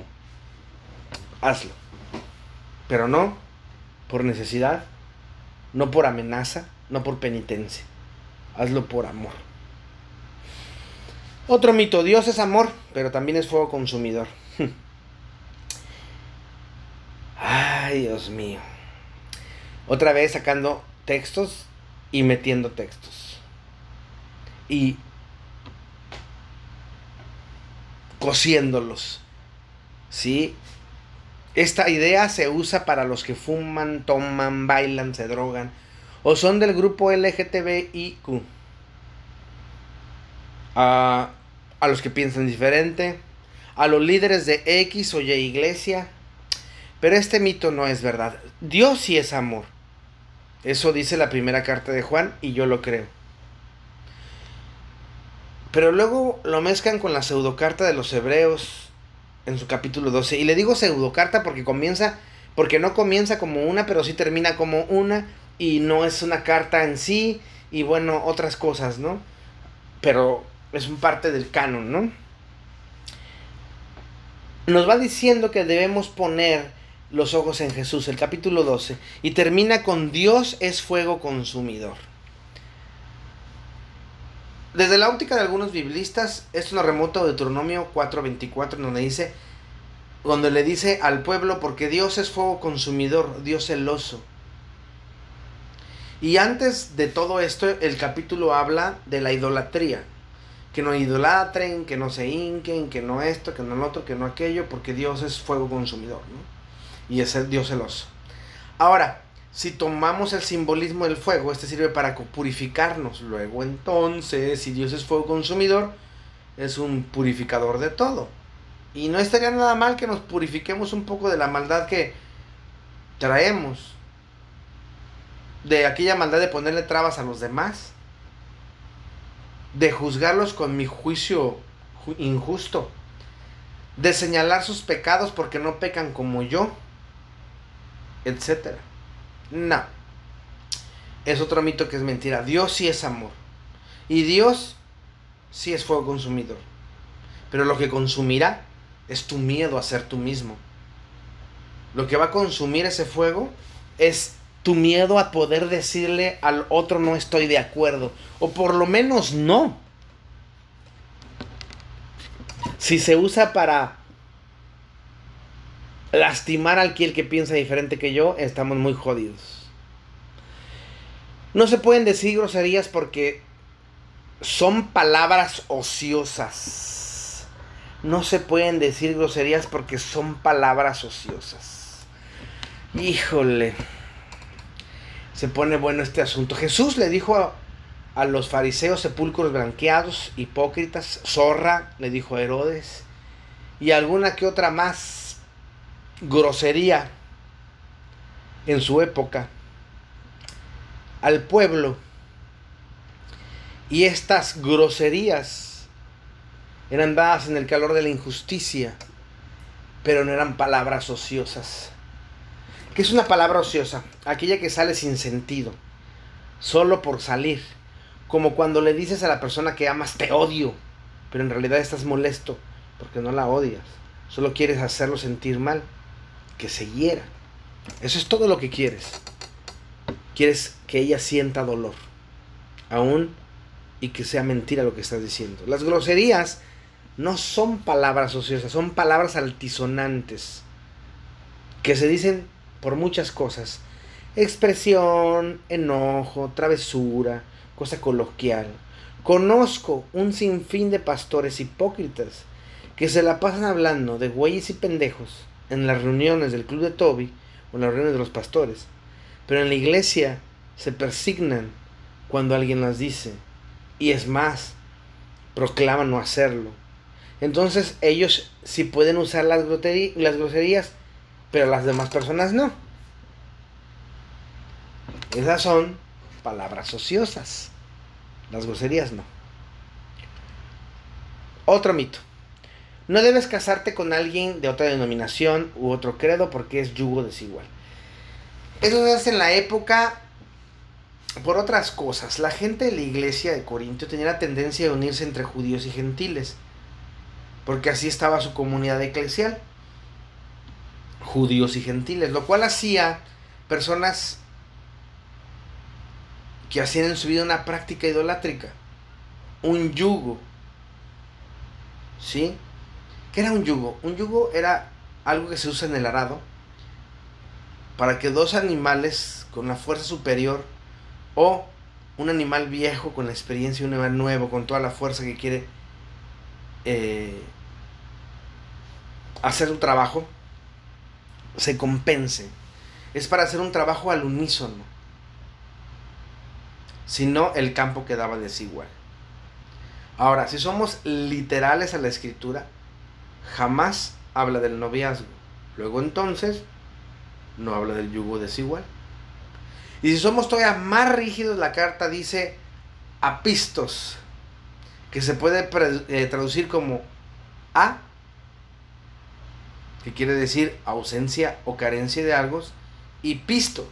hazlo. Pero no por necesidad, no por amenaza, no por penitencia. hazlo por amor. Otro mito, Dios es amor, pero también es fuego consumidor. Ay, Dios mío. Otra vez sacando textos y metiendo textos. Y cosiéndolos. ¿Sí? Esta idea se usa para los que fuman, toman, bailan, se drogan o son del grupo LGTBIQ. A, a los que piensan diferente, a los líderes de X o Y iglesia. Pero este mito no es verdad. Dios sí es amor. Eso dice la primera carta de Juan y yo lo creo. Pero luego lo mezclan con la pseudocarta de los hebreos en su capítulo 12. Y le digo pseudocarta porque comienza, porque no comienza como una, pero sí termina como una. Y no es una carta en sí. Y bueno, otras cosas, ¿no? Pero es un parte del canon, ¿no? Nos va diciendo que debemos poner los ojos en Jesús, el capítulo 12. Y termina con Dios es fuego consumidor. Desde la óptica de algunos biblistas, esto nos remonta a Deuteronomio 4:24, donde dice, donde le dice al pueblo, porque Dios es fuego consumidor, Dios celoso. Y antes de todo esto, el capítulo habla de la idolatría. Que no idolatren, que no se hinquen, que no esto, que no lo otro, que no aquello, porque Dios es fuego consumidor, ¿no? Y es el Dios celoso. Ahora, si tomamos el simbolismo del fuego, este sirve para purificarnos. Luego entonces, si Dios es fuego consumidor, es un purificador de todo. Y no estaría nada mal que nos purifiquemos un poco de la maldad que traemos. De aquella maldad de ponerle trabas a los demás. De juzgarlos con mi juicio injusto. De señalar sus pecados porque no pecan como yo. Etcétera. No. Es otro mito que es mentira. Dios sí es amor. Y Dios sí es fuego consumidor. Pero lo que consumirá es tu miedo a ser tú mismo. Lo que va a consumir ese fuego es tu miedo a poder decirle al otro no estoy de acuerdo. O por lo menos no. Si se usa para lastimar al quien que piensa diferente que yo, estamos muy jodidos. No se pueden decir groserías porque son palabras ociosas. No se pueden decir groserías porque son palabras ociosas. Híjole. Se pone bueno este asunto. Jesús le dijo a, a los fariseos sepulcros blanqueados, hipócritas, zorra, le dijo a Herodes, y alguna que otra más grosería en su época al pueblo. Y estas groserías eran dadas en el calor de la injusticia, pero no eran palabras ociosas. ¿Qué es una palabra ociosa? Aquella que sale sin sentido, solo por salir. Como cuando le dices a la persona que amas te odio, pero en realidad estás molesto porque no la odias, solo quieres hacerlo sentir mal que se hiera. Eso es todo lo que quieres. Quieres que ella sienta dolor, aún y que sea mentira lo que estás diciendo. Las groserías no son palabras ociosas, son palabras altisonantes que se dicen por muchas cosas. Expresión, enojo, travesura, cosa coloquial. Conozco un sinfín de pastores hipócritas que se la pasan hablando de güeyes y pendejos en las reuniones del club de Toby o en las reuniones de los pastores, pero en la iglesia se persignan cuando alguien las dice y es más, proclaman no hacerlo. Entonces ellos sí pueden usar las, las groserías, pero las demás personas no. Esas son palabras ociosas. Las groserías no. Otro mito. No debes casarte con alguien de otra denominación u otro credo porque es yugo desigual. Eso se hace en la época por otras cosas. La gente de la iglesia de Corintio tenía la tendencia de unirse entre judíos y gentiles, porque así estaba su comunidad eclesial, judíos y gentiles, lo cual hacía personas que hacían en su vida una práctica idolátrica, un yugo. ¿Sí? ¿Qué era un yugo? Un yugo era algo que se usa en el arado para que dos animales con la fuerza superior o un animal viejo con la experiencia y un animal nuevo con toda la fuerza que quiere eh, hacer un trabajo se compense. Es para hacer un trabajo al unísono. Si no, el campo quedaba desigual. Ahora, si somos literales a la escritura, jamás habla del noviazgo. Luego entonces, no habla del yugo desigual. Y si somos todavía más rígidos, la carta dice apistos, que se puede eh, traducir como a, que quiere decir ausencia o carencia de algo, y pisto,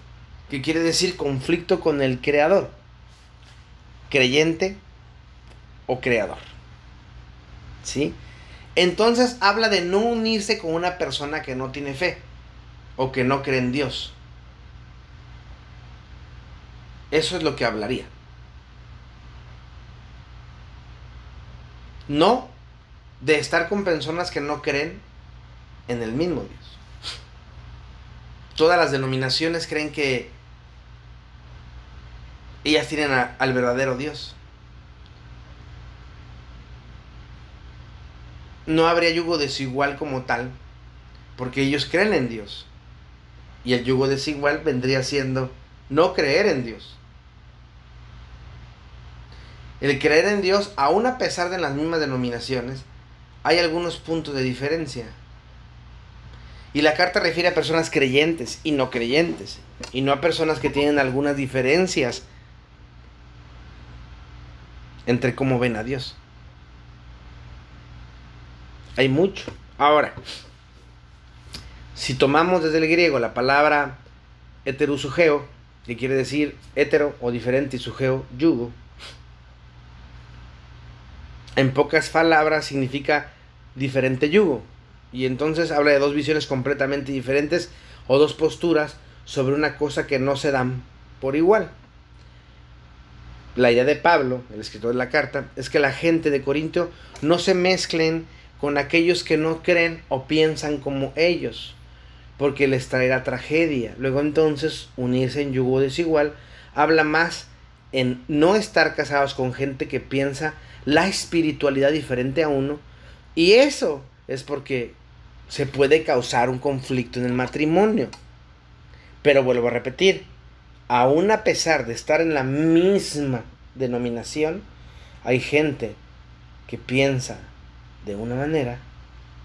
que quiere decir conflicto con el creador, creyente o creador. ¿Sí? Entonces habla de no unirse con una persona que no tiene fe o que no cree en Dios. Eso es lo que hablaría. No de estar con personas que no creen en el mismo Dios. Todas las denominaciones creen que ellas tienen al verdadero Dios. No habría yugo desigual como tal, porque ellos creen en Dios. Y el yugo desigual vendría siendo no creer en Dios. El creer en Dios, aun a pesar de las mismas denominaciones, hay algunos puntos de diferencia. Y la carta refiere a personas creyentes y no creyentes, y no a personas que tienen algunas diferencias entre cómo ven a Dios. Hay mucho. Ahora, si tomamos desde el griego la palabra heterusugeo, que quiere decir hetero o diferente y sugeo, yugo, en pocas palabras significa diferente yugo. Y entonces habla de dos visiones completamente diferentes o dos posturas sobre una cosa que no se dan por igual. La idea de Pablo, el escritor de la carta, es que la gente de Corinto no se mezclen con aquellos que no creen o piensan como ellos, porque les traerá tragedia. Luego entonces unirse en yugo desigual habla más en no estar casados con gente que piensa la espiritualidad diferente a uno. Y eso es porque se puede causar un conflicto en el matrimonio. Pero vuelvo a repetir, aún a pesar de estar en la misma denominación, hay gente que piensa de una manera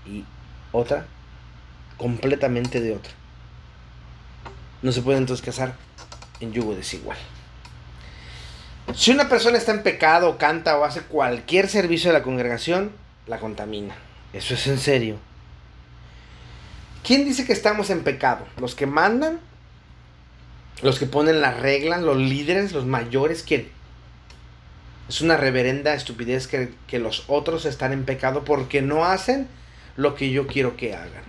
y otra completamente de otra. No se puede entonces casar en yugo desigual. Si una persona está en pecado, canta o hace cualquier servicio de la congregación, la contamina. Eso es en serio. ¿Quién dice que estamos en pecado? ¿Los que mandan? ¿Los que ponen las reglas? ¿Los líderes? ¿Los mayores? ¿Quién? Es una reverenda estupidez que, que los otros están en pecado porque no hacen lo que yo quiero que hagan.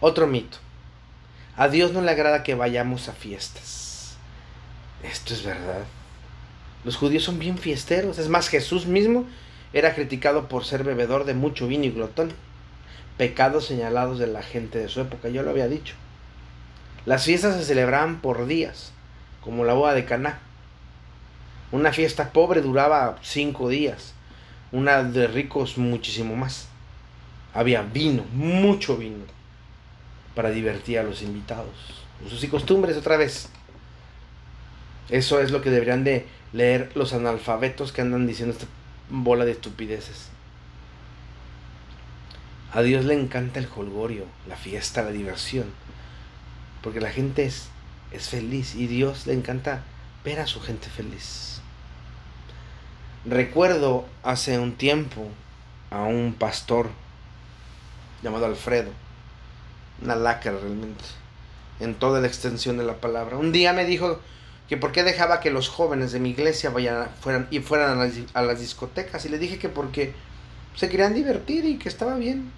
Otro mito. A Dios no le agrada que vayamos a fiestas. Esto es verdad. Los judíos son bien fiesteros. Es más, Jesús mismo era criticado por ser bebedor de mucho vino y glotón. Pecados señalados de la gente de su época, yo lo había dicho. Las fiestas se celebraban por días, como la boda de Caná. Una fiesta pobre duraba cinco días, una de ricos muchísimo más. Había vino, mucho vino, para divertir a los invitados. Usos y costumbres otra vez. Eso es lo que deberían de leer los analfabetos que andan diciendo esta bola de estupideces. A Dios le encanta el jolgorio, la fiesta, la diversión. Porque la gente es, es feliz y Dios le encanta ver a su gente feliz. Recuerdo hace un tiempo a un pastor llamado Alfredo, una lacra realmente, en toda la extensión de la palabra. Un día me dijo, que por qué dejaba que los jóvenes de mi iglesia vayan, fueran, y fueran a las, discotecas. Y le dije que porque se querían divertir y que estaba bien.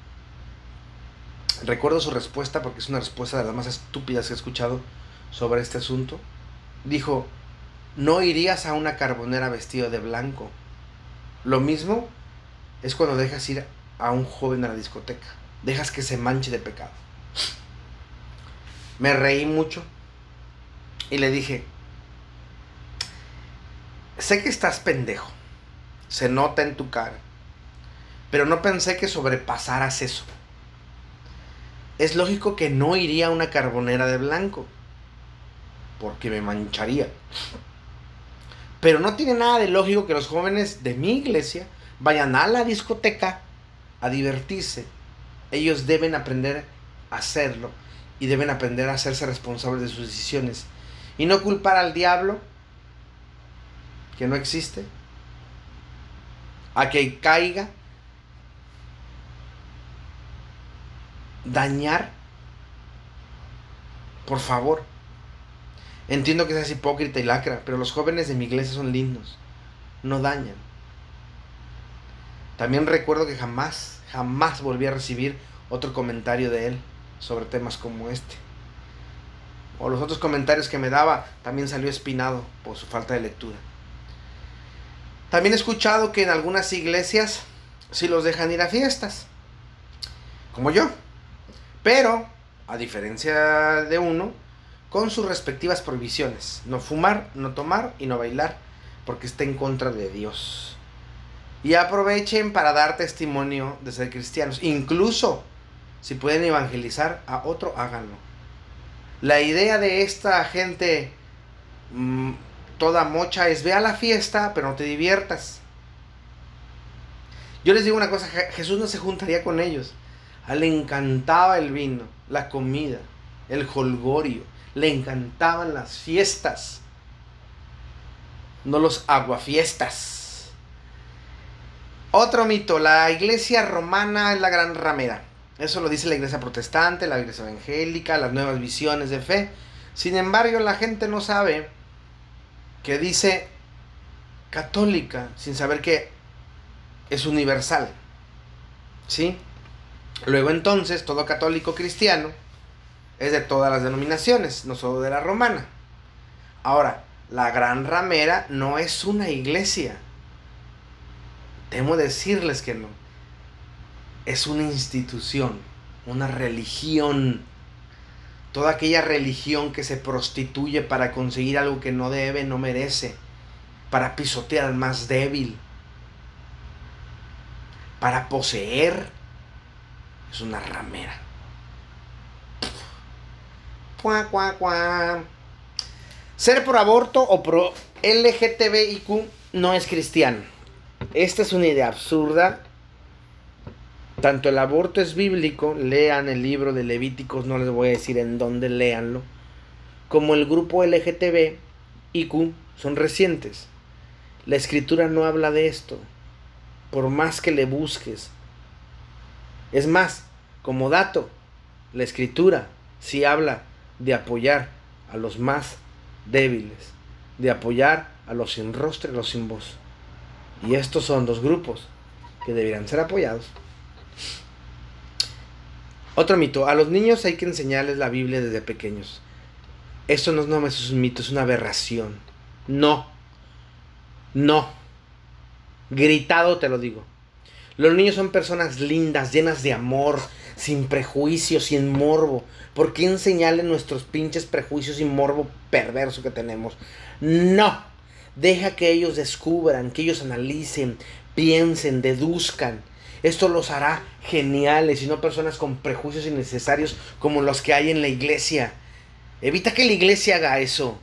Recuerdo su respuesta porque es una respuesta de las más estúpidas que he escuchado sobre este asunto. dijo, no irías a una carbonera vestido de blanco. Lo mismo es cuando dejas ir a un joven a la discoteca. Dejas que se manche de pecado. Me reí mucho y le dije, sé que estás pendejo. Se nota en tu cara. Pero no pensé que sobrepasaras eso. Es lógico que no iría a una carbonera de blanco. Porque me mancharía. Pero no tiene nada de lógico que los jóvenes de mi iglesia vayan a la discoteca a divertirse. Ellos deben aprender a hacerlo y deben aprender a hacerse responsables de sus decisiones. Y no culpar al diablo, que no existe, a que caiga, dañar. Por favor. Entiendo que seas hipócrita y lacra, pero los jóvenes de mi iglesia son lindos. No dañan. También recuerdo que jamás, jamás volví a recibir otro comentario de él sobre temas como este. O los otros comentarios que me daba también salió espinado por su falta de lectura. También he escuchado que en algunas iglesias sí los dejan ir a fiestas, como yo. Pero, a diferencia de uno, con sus respectivas prohibiciones. No fumar, no tomar y no bailar, porque está en contra de Dios. Y aprovechen para dar testimonio de ser cristianos. Incluso, si pueden evangelizar a otro, háganlo. La idea de esta gente mm, toda mocha es ve a la fiesta, pero no te diviertas. Yo les digo una cosa, Jesús no se juntaría con ellos. A él le encantaba el vino, la comida, el holgorio le encantaban las fiestas, no los aguafiestas. Otro mito, la iglesia romana es la gran ramera. Eso lo dice la iglesia protestante, la iglesia evangélica, las nuevas visiones de fe. Sin embargo, la gente no sabe que dice católica sin saber que es universal. ¿Sí? Luego entonces, todo católico cristiano es de todas las denominaciones, no solo de la romana. Ahora, la Gran Ramera no es una iglesia. Temo decirles que no. Es una institución, una religión. Toda aquella religión que se prostituye para conseguir algo que no debe, no merece. Para pisotear al más débil. Para poseer. Es una ramera. Ser pro aborto o pro LGTBIQ no es cristiano. Esta es una idea absurda. Tanto el aborto es bíblico, lean el libro de Levíticos, no les voy a decir en dónde leanlo, como el grupo LGTBIQ son recientes. La escritura no habla de esto, por más que le busques. Es más, como dato, la escritura sí habla de apoyar a los más débiles, de apoyar a los sin rostro y los sin voz. Y estos son dos grupos que deberían ser apoyados. Otro mito, a los niños hay que enseñarles la Biblia desde pequeños. Esto no, no es un mito, es una aberración. No, no. Gritado te lo digo. Los niños son personas lindas, llenas de amor, sin prejuicios, sin morbo. ¿Por qué enseñarle nuestros pinches prejuicios y morbo perverso que tenemos? No. Deja que ellos descubran, que ellos analicen, piensen, deduzcan. Esto los hará geniales y no personas con prejuicios innecesarios como los que hay en la iglesia. Evita que la iglesia haga eso.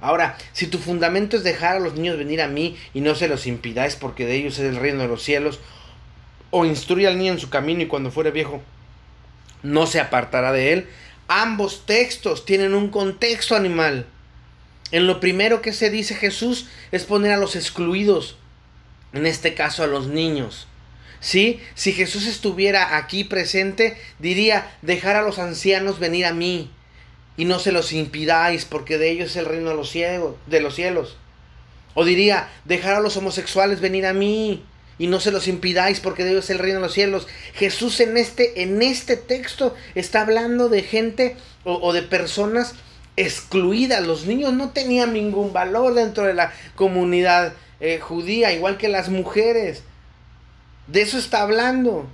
Ahora, si tu fundamento es dejar a los niños venir a mí y no se los impidáis porque de ellos es el reino de los cielos, o instruye al niño en su camino y cuando fuere viejo no se apartará de él. Ambos textos tienen un contexto animal. En lo primero que se dice Jesús es poner a los excluidos, en este caso a los niños. ¿Sí? Si Jesús estuviera aquí presente, diría, dejar a los ancianos venir a mí y no se los impidáis, porque de ellos es el reino de los, cielos. O diría, dejar a los homosexuales venir a mí y no se los impidáis porque Dios es el reino de los cielos. Jesús en este, en este texto está hablando de gente o, de personas excluidas. Los niños no tenían ningún valor dentro de la comunidad eh, judía, igual que las mujeres. De eso está hablando.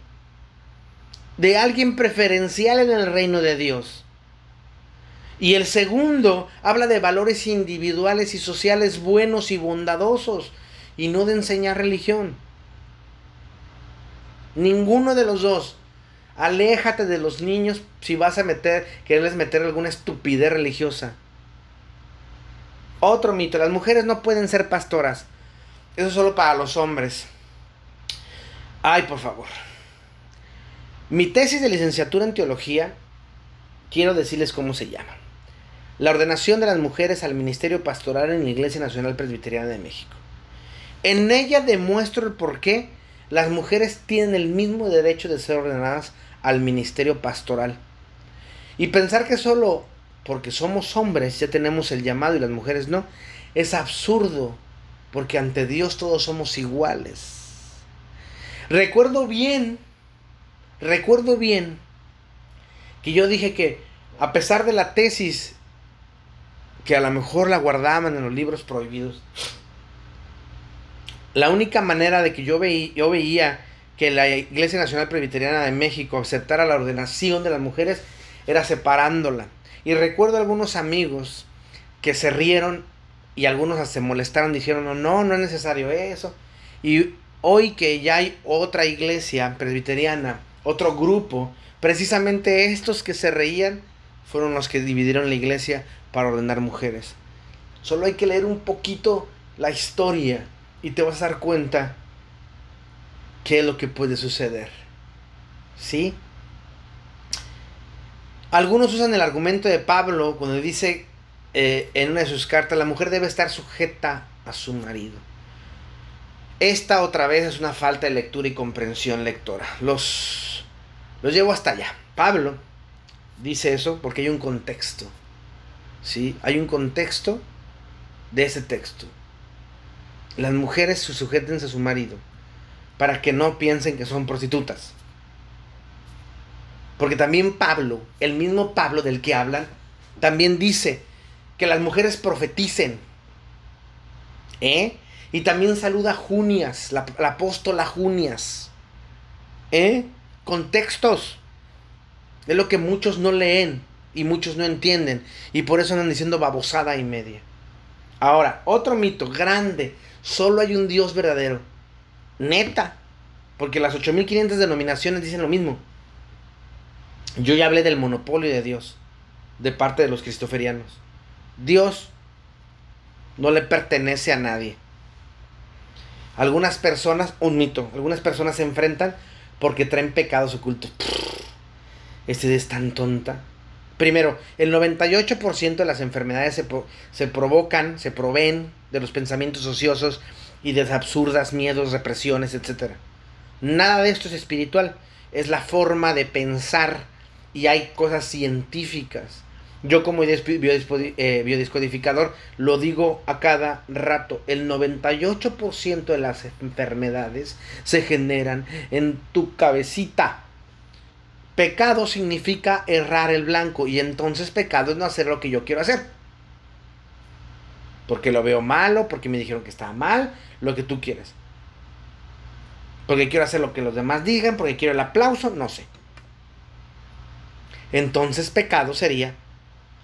De alguien preferencial en el reino de Dios. Y el segundo habla de valores individuales y sociales buenos y bondadosos y no de enseñar religión. Ninguno de los dos. Aléjate de los niños si vas a meter, quererles meter alguna estupidez religiosa. Otro mito, las mujeres no pueden ser pastoras. Eso es solo para los hombres. Ay, por favor. Mi tesis de licenciatura en teología, quiero decirles cómo se llama. La ordenación de las mujeres al ministerio pastoral en la Iglesia Nacional Presbiteriana de México. En ella demuestro el por qué las mujeres tienen el mismo derecho de ser ordenadas al ministerio pastoral. Y pensar que solo porque somos hombres ya tenemos el llamado y las mujeres no, es absurdo, porque ante Dios todos somos iguales. Recuerdo bien, recuerdo bien que yo dije que a pesar de la tesis que a lo mejor la guardaban en los libros prohibidos, la única manera de que yo, veía que la Iglesia Nacional Presbiteriana de México aceptara la ordenación de las mujeres era separándola. Y recuerdo algunos amigos que se rieron y algunos se molestaron, dijeron, no, no, no es necesario eso. Y hoy que ya hay otra iglesia presbiteriana, otro grupo, precisamente estos que se reían fueron los que dividieron la iglesia para ordenar mujeres. Solo hay que leer un poquito la historia y te vas a dar cuenta qué es lo que puede suceder. ¿Sí? Algunos usan el argumento de Pablo cuando dice eh, en una de sus cartas, la mujer debe estar sujeta a su marido. Esta otra vez es una falta de lectura y comprensión lectora. Los, los llevo hasta allá. Pablo dice eso porque hay un contexto. ¿sí? Hay un contexto de ese texto las mujeres se sujeten a su marido para que no piensen que son prostitutas. Porque también Pablo, el mismo Pablo del que hablan, también dice que las mujeres profeticen. ¿Eh? Y también saluda a Junias, la, la apóstola Junias. ¿Eh? Contextos. Es lo que muchos no leen y muchos no entienden. Y por eso andan diciendo babosada y media. Ahora, otro mito grande Solo hay un Dios verdadero. Neta. Porque las 8500 denominaciones dicen lo mismo. Yo ya hablé del monopolio de Dios. De parte de los cristoferianos. Dios no le pertenece a nadie. Algunas personas, un mito, algunas personas se enfrentan porque traen pecados ocultos. Este es tan tonta. Primero, el 98% de las enfermedades se, se, provocan, se proveen de los pensamientos ociosos y de absurdas miedos, represiones, etc. Nada de esto es espiritual, es la forma de pensar y hay cosas científicas. Yo como eh, biodescodificador lo digo a cada rato, el 98% de las enfermedades se generan en tu cabecita. Pecado significa errar el blanco y entonces pecado es no hacer lo que yo quiero hacer. Porque lo veo malo, porque me dijeron que estaba mal, lo que tú quieres. Porque quiero hacer lo que los demás digan, porque quiero el aplauso, no sé. Entonces pecado sería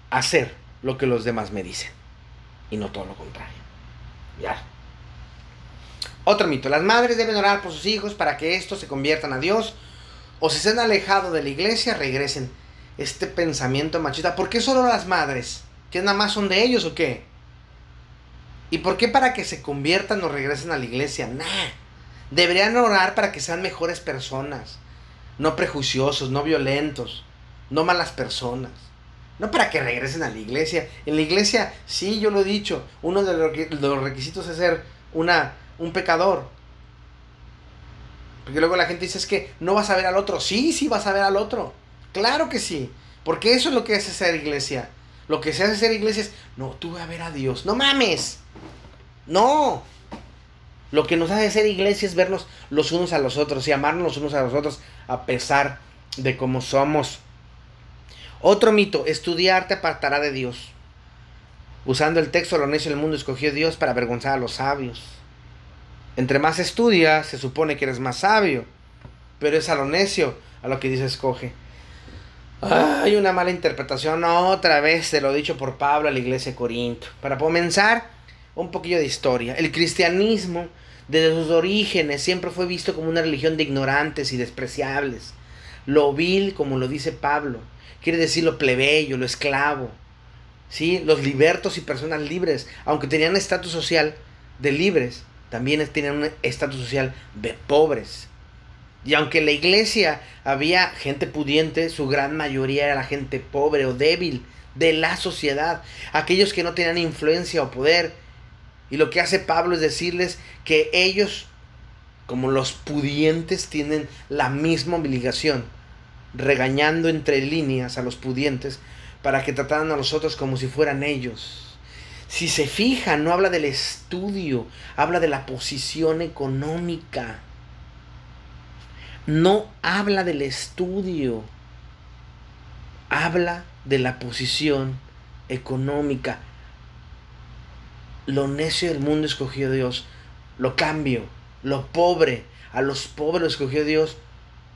hacer lo que los demás me dicen y no todo lo contrario. Ya. Otro mito, las madres deben orar por sus hijos para que estos se conviertan a Dios o si se han alejado de la iglesia, regresen. Este pensamiento machista, ¿por qué solo las madres? ¿Que nada más son de ellos o qué? ¿Y por qué para que se conviertan o regresen a la iglesia? Nah. Deberían orar para que sean mejores personas. No prejuiciosos, no violentos, no malas personas. No para que regresen a la iglesia. En la iglesia, sí, yo lo he dicho, uno de los requisitos es ser una, un pecador. Porque luego la gente dice es que no vas a ver al otro. Sí, sí vas a ver al otro. Claro que sí. Porque eso es lo que hace ser iglesia. Lo que se hace ser iglesia es, no, tú vas a ver a Dios. No mames. No. Lo que nos hace ser iglesia es vernos los unos a los otros y amarnos los unos a los otros a pesar de cómo somos. Otro mito, estudiar te apartará de Dios. Usando el texto, lo necio del mundo escogió Dios para avergonzar a los sabios. Entre más estudias, se supone que eres más sabio. Pero es a lo necio a lo que dice escoge. Hay una mala interpretación otra vez de lo dicho por Pablo a la iglesia de Corinto. Para comenzar, un poquillo de historia. El cristianismo, desde sus orígenes, siempre fue visto como una religión de ignorantes y despreciables. Lo vil, como lo dice Pablo, quiere decir lo plebeyo, lo esclavo. ¿Sí? Los libertos y personas libres, aunque tenían estatus social de libres, también tenían un estatus social de pobres. Y aunque en la iglesia había gente pudiente, su gran mayoría era la gente pobre o débil de la sociedad, aquellos que no tenían influencia o poder. Y lo que hace Pablo es decirles que ellos, como los pudientes, tienen la misma obligación, regañando entre líneas a los pudientes para que trataran a los otros como si fueran ellos. Si se fijan, no habla del estudio, habla de la posición económica no habla del estudio, habla de la posición económica. Lo necio del mundo escogió Dios, lo cambio, lo pobre, a los pobres escogió Dios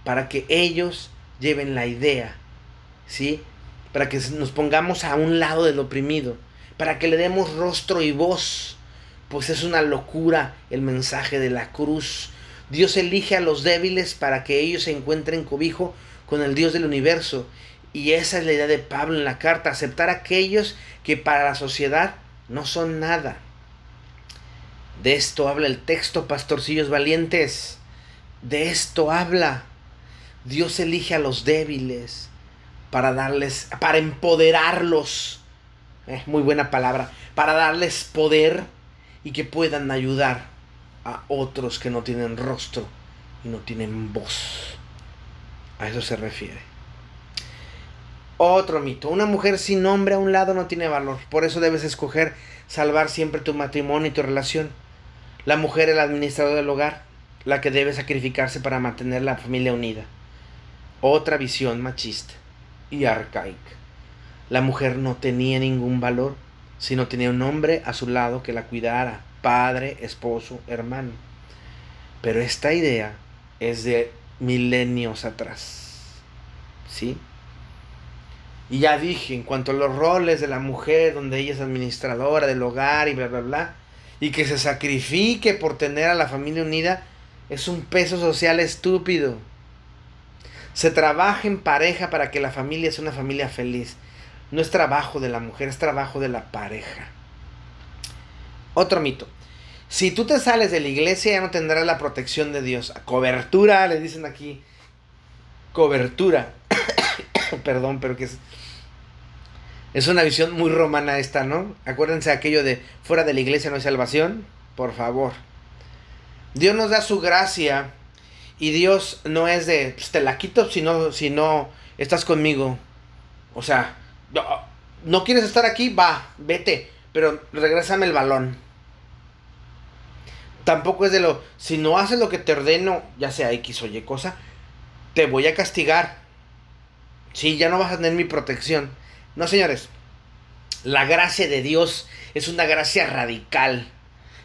para que ellos lleven la idea, ¿sí? Para que nos pongamos a un lado del oprimido, para que le demos rostro y voz, pues es una locura el mensaje de la cruz Dios elige a los débiles para que ellos se encuentren cobijo con el Dios del universo. Y esa es la idea de Pablo en la carta, aceptar a aquellos que para la sociedad no son nada. De esto habla el texto, pastorcillos valientes. De esto habla. Dios elige a los débiles para darles, para empoderarlos. Muy buena palabra. Para darles poder y que puedan ayudar a otros que no tienen rostro y no tienen voz. A eso se refiere. Otro mito. Una mujer sin nombre a un lado no tiene valor. Por eso debes escoger salvar siempre tu matrimonio y tu relación. La mujer es la administradora del hogar, la que debe sacrificarse para mantener la familia unida. Otra visión machista y arcaica. La mujer no tenía ningún valor si no tenía un hombre a su lado que la cuidara, padre, esposo, hermano. Pero esta idea es de milenios atrás. ¿Sí? Y ya dije, en cuanto a los roles de la mujer, donde ella es administradora del hogar y bla, bla, bla, y que se sacrifique por tener a la familia unida, es un peso social estúpido. Se trabaja en pareja para que la familia sea una familia feliz. No es trabajo de la mujer, es trabajo de la pareja. Otro mito. Si tú te sales de la iglesia ya no tendrás la protección de Dios. Cobertura, le dicen aquí. Cobertura. Perdón, pero que es... Es una visión muy romana esta, ¿no? Acuérdense aquello de fuera de la iglesia no hay salvación. Por favor. Dios nos da su gracia y Dios no es de, pues, te la quito si no, si no estás conmigo. O sea, no, quieres estar aquí, va, vete, pero regrésame el balón tampoco es de lo, si no haces lo que te ordeno, ya sea X o Y cosa, te voy a castigar. Sí, ya no vas a tener mi protección. No, señores, la gracia de Dios es una gracia radical,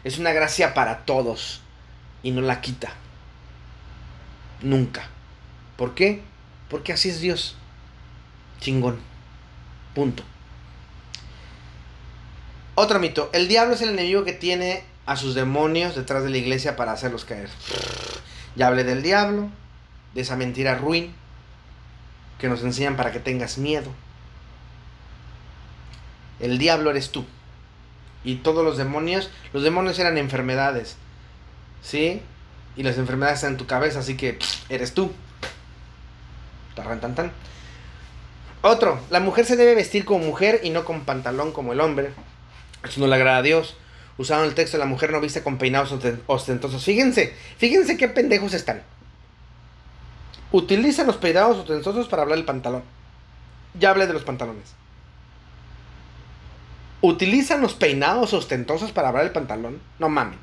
es una gracia para todos y no la quita. Nunca. ¿Por qué? Porque así es Dios. Chingón. Punto. Otro mito. El diablo es el enemigo que tiene a sus demonios detrás de la iglesia para hacerlos caer. Ya hablé del diablo, de esa mentira ruin que nos enseñan para que tengas miedo. El diablo eres tú. Y todos los demonios, los demonios eran enfermedades. ¿Sí? Y las enfermedades están en tu cabeza, así que eres tú. Tarran, tan, tan. Otro, la mujer se debe vestir como mujer y no con pantalón como el hombre. Eso no le agrada a Dios usaron el texto, la mujer no viste con peinados ostentosos. Fíjense, fíjense qué pendejos están. Utilizan los peinados ostentosos para hablar del pantalón. Ya hablé de los pantalones. Utilizan los peinados ostentosos para hablar del pantalón. No mames.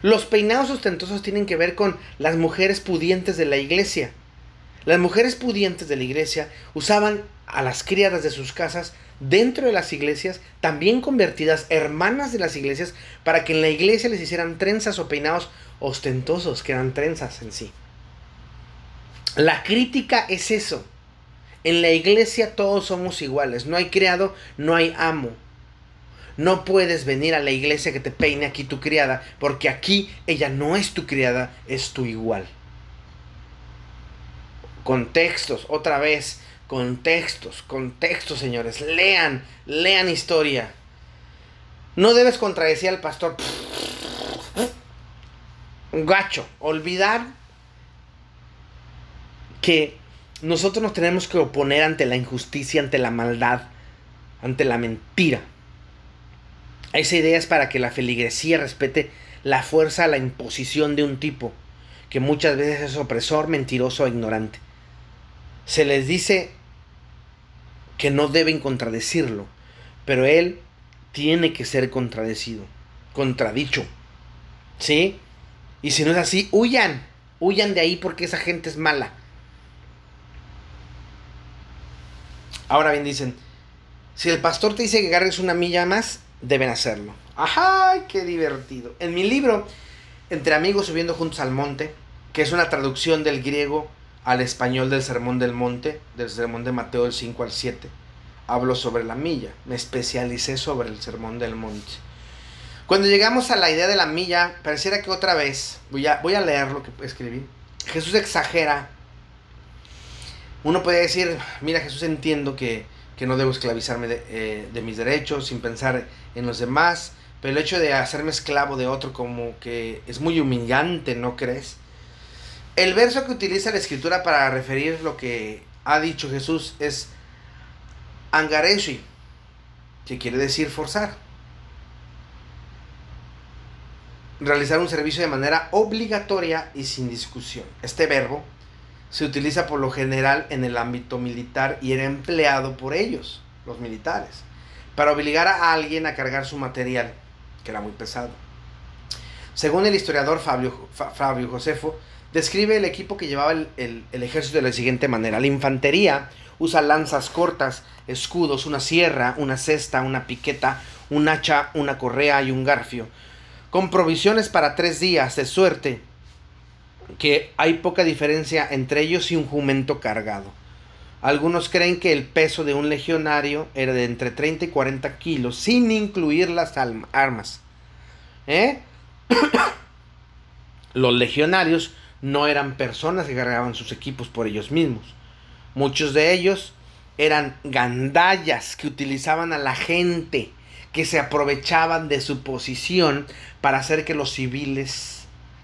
Los peinados ostentosos tienen que ver con las mujeres pudientes de la iglesia. Las mujeres pudientes de la iglesia usaban a las criadas de sus casas dentro de las iglesias, también convertidas hermanas de las iglesias, para que en la iglesia les hicieran trenzas o peinados ostentosos, que eran trenzas en sí. La crítica es eso. En la iglesia todos somos iguales. No hay criado, no hay amo. No puedes venir a la iglesia que te peine aquí tu criada, porque aquí ella no es tu criada, es tu igual. Contextos, otra vez, contextos, contextos, señores. Lean, lean historia. No debes contradecir al pastor. Gacho, olvidar que nosotros nos tenemos que oponer ante la injusticia, ante la maldad, ante la mentira. Esa idea es para que la feligresía respete la fuerza, la imposición de un tipo que muchas veces es opresor, mentiroso e ignorante. Se les dice que no deben contradecirlo, pero él tiene que ser contradecido, contradicho. ¿Sí? Y si no es así, huyan, huyan de ahí porque esa gente es mala. Ahora bien, dicen, si el pastor te dice que agarres una milla más, deben hacerlo. ¡Ajá! ¡Qué divertido! En mi libro, Entre amigos subiendo juntos al monte, que es una traducción del griego al español del Sermón del Monte, del Sermón de Mateo del 5 al 7, hablo sobre la milla. Me especialicé sobre el Sermón del Monte. Cuando llegamos a la idea de la milla, pareciera que otra vez, voy a, voy a leer lo que escribí, Jesús exagera. Uno puede decir, mira Jesús entiendo que que no debo esclavizarme eh, de, mis derechos sin pensar en los demás, pero el hecho de hacerme esclavo de otro como que es muy humillante, ¿no crees? El verso que utiliza la escritura para referir lo que ha dicho Jesús es angareshi, que quiere decir forzar. Realizar un servicio de manera obligatoria y sin discusión. Este verbo se utiliza por lo general en el ámbito militar y era empleado por ellos, los militares, para obligar a alguien a cargar su material, que era muy pesado. Según el historiador Fabio, Fabio Josefo, describe el equipo que llevaba el, el, ejército de la siguiente manera. La infantería usa lanzas cortas, escudos, una sierra, una cesta, una piqueta, un hacha, una correa y un garfio, con provisiones para tres días de suerte que hay poca diferencia entre ellos y un jumento cargado. Algunos creen que el peso de un legionario era de entre 30 y 40 kilos, sin incluir las armas. ¿Eh? Los legionarios no eran personas que cargaban sus equipos por ellos mismos. Muchos de ellos eran gandallas que utilizaban a la gente, que se aprovechaban de su posición para hacer que los civiles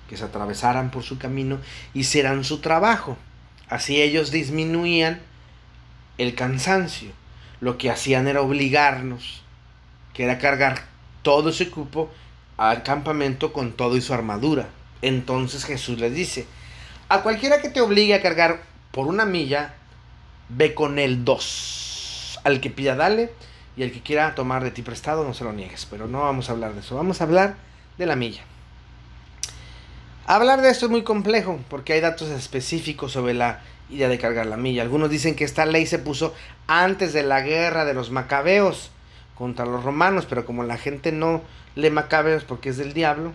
que se atravesaran por su camino, hicieran su trabajo. Así ellos disminuían el cansancio. Lo que hacían era obligarnos, que era cargar todo ese cupo al campamento con todo y su armadura. Entonces Jesús les dice, a cualquiera que te obligue a cargar por una milla, ve con él dos. Al que pida, dale. Y al que quiera tomar de ti prestado, no se lo niegues. Pero no vamos a hablar de eso. Vamos a hablar de la milla. Hablar de esto es muy complejo porque hay datos específicos sobre la idea de cargar la milla. Algunos dicen que esta ley se puso antes de la guerra de los macabeos contra los romanos, pero como la gente no lee macabeos porque es del diablo.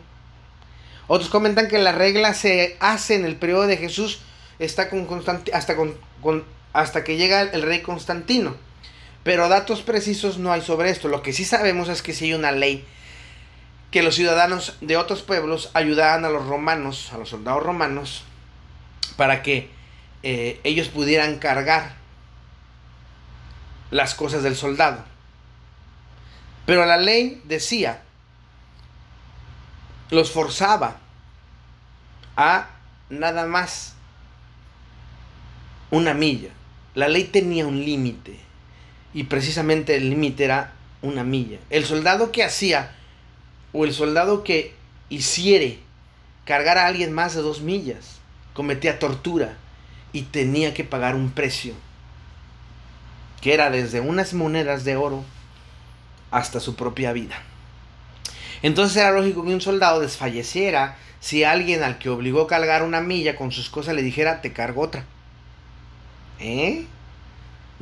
Otros comentan que la regla se hace en el periodo de Jesús está con hasta, con, hasta que llega el rey Constantino. Pero datos precisos no hay sobre esto. Lo que sí sabemos es que sí hay una ley que los ciudadanos de otros pueblos ayudaran a los romanos, a los soldados romanos, para que eh, ellos pudieran cargar las cosas del soldado. Pero la ley decía, los forzaba a nada más una milla. La ley tenía un límite y precisamente el límite era una milla. El soldado que hacía o el soldado que hiciere cargar a alguien más de dos millas cometía tortura y tenía que pagar un precio que era desde unas monedas de oro hasta su propia vida. Entonces era lógico que un soldado desfalleciera si alguien al que obligó a cargar una milla con sus cosas le dijera te cargo otra. ¿Eh?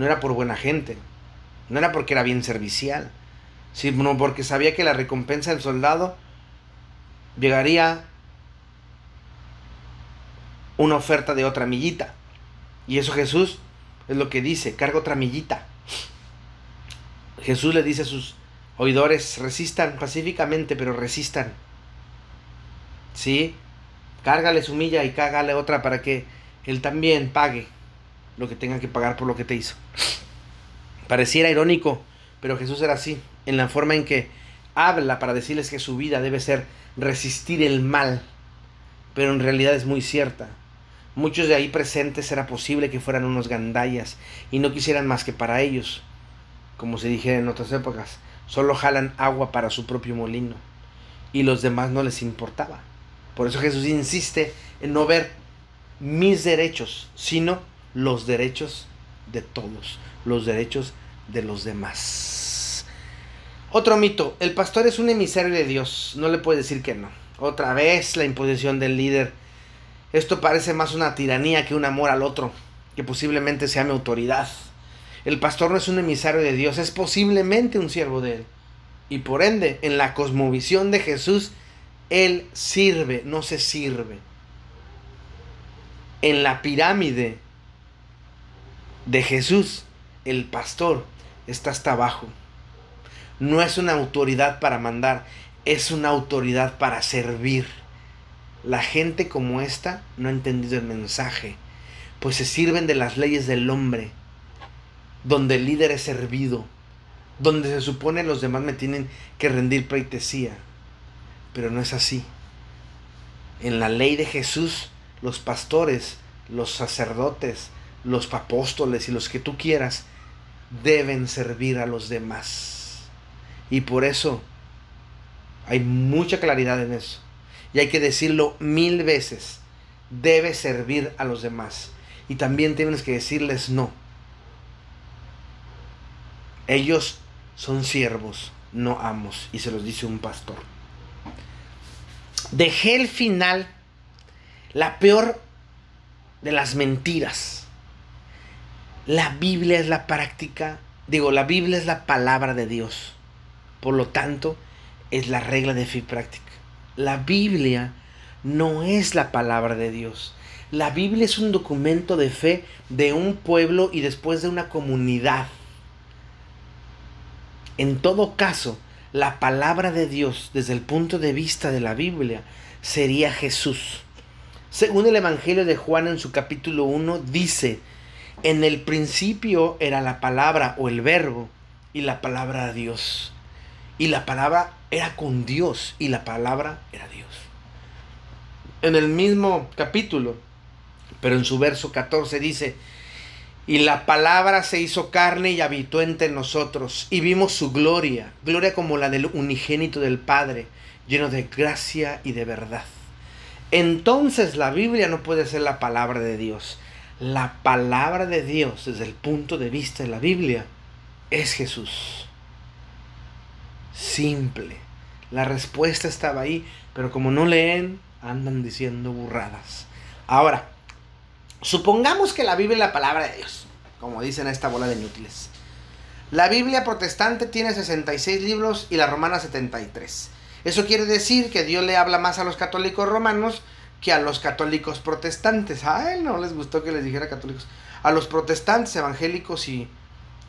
no era por buena gente, no era porque era bien servicial, sino porque sabía que la recompensa del soldado llegaría una oferta de otra millita. Y eso Jesús es lo que dice, carga otra millita. Jesús le dice a sus oidores, resistan pacíficamente, pero resistan. ¿Sí? Cárgale su milla y cágale otra para que él también pague lo que tenga que pagar por lo que te hizo. Pareciera irónico, pero Jesús era así, en la forma en que habla para decirles que su vida debe ser resistir el mal, pero en realidad es muy cierta. Muchos de ahí presentes era posible que fueran unos gandallas y no quisieran más que para ellos, como se dijera en otras épocas, solo jalan agua para su propio molino y los demás no les importaba. Por eso Jesús insiste en no ver mis derechos, sino los derechos de todos, los derechos de los demás. Otro mito, el pastor es un emisario de Dios, no le puede decir que no. Otra vez la imposición del líder. Esto parece más una tiranía que un amor al otro, que posiblemente sea mi autoridad. El pastor no es un emisario de Dios, es posiblemente un siervo de él. Y por ende, en la cosmovisión de Jesús, él sirve, no se sirve. En la pirámide de Jesús, el pastor está hasta abajo. No es una autoridad para mandar, es una autoridad para servir. La gente como esta no ha entendido el mensaje, pues se sirven de las leyes del hombre, donde el líder es servido, donde se supone los demás me tienen que rendir pleitesía pero no es así. En la ley de Jesús, los pastores, los sacerdotes, los apóstoles y los que tú quieras, deben servir a los demás. Y por eso hay mucha claridad en eso. Y hay que decirlo mil veces. Debe servir a los demás. Y también tienes que decirles no. Ellos son siervos, no amos. Y se los dice un pastor. Dejé el final, la peor de las mentiras. La Biblia es la práctica, digo, la Biblia es la palabra de Dios. Por lo tanto, es la regla de fe y práctica. La Biblia no es la palabra de Dios. La Biblia es un documento de fe de un pueblo y después de una comunidad. En todo caso, la palabra de Dios desde el punto de vista de la Biblia sería Jesús. Según el Evangelio de Juan en su capítulo 1 dice, en el principio era la palabra o el verbo y la palabra de Dios. Y la palabra era con Dios y la palabra era Dios. En el mismo capítulo, pero en su verso 14 dice, y la palabra se hizo carne y habitó entre nosotros, y vimos su gloria, gloria como la del unigénito del Padre, lleno de gracia y de verdad. Entonces la Biblia no puede ser la palabra de Dios. La palabra de Dios, desde el punto de vista de la Biblia, es Jesús. Simple. La respuesta estaba ahí, pero como no leen, andan diciendo burradas. Ahora, Supongamos que la Biblia es la palabra de Dios, como dicen esta bola de inútiles. La Biblia protestante tiene 66 libros y la romana 73. Eso quiere decir que Dios le habla más a los católicos romanos que a los católicos protestantes. A él no les gustó que les dijera católicos. A los protestantes evangélicos y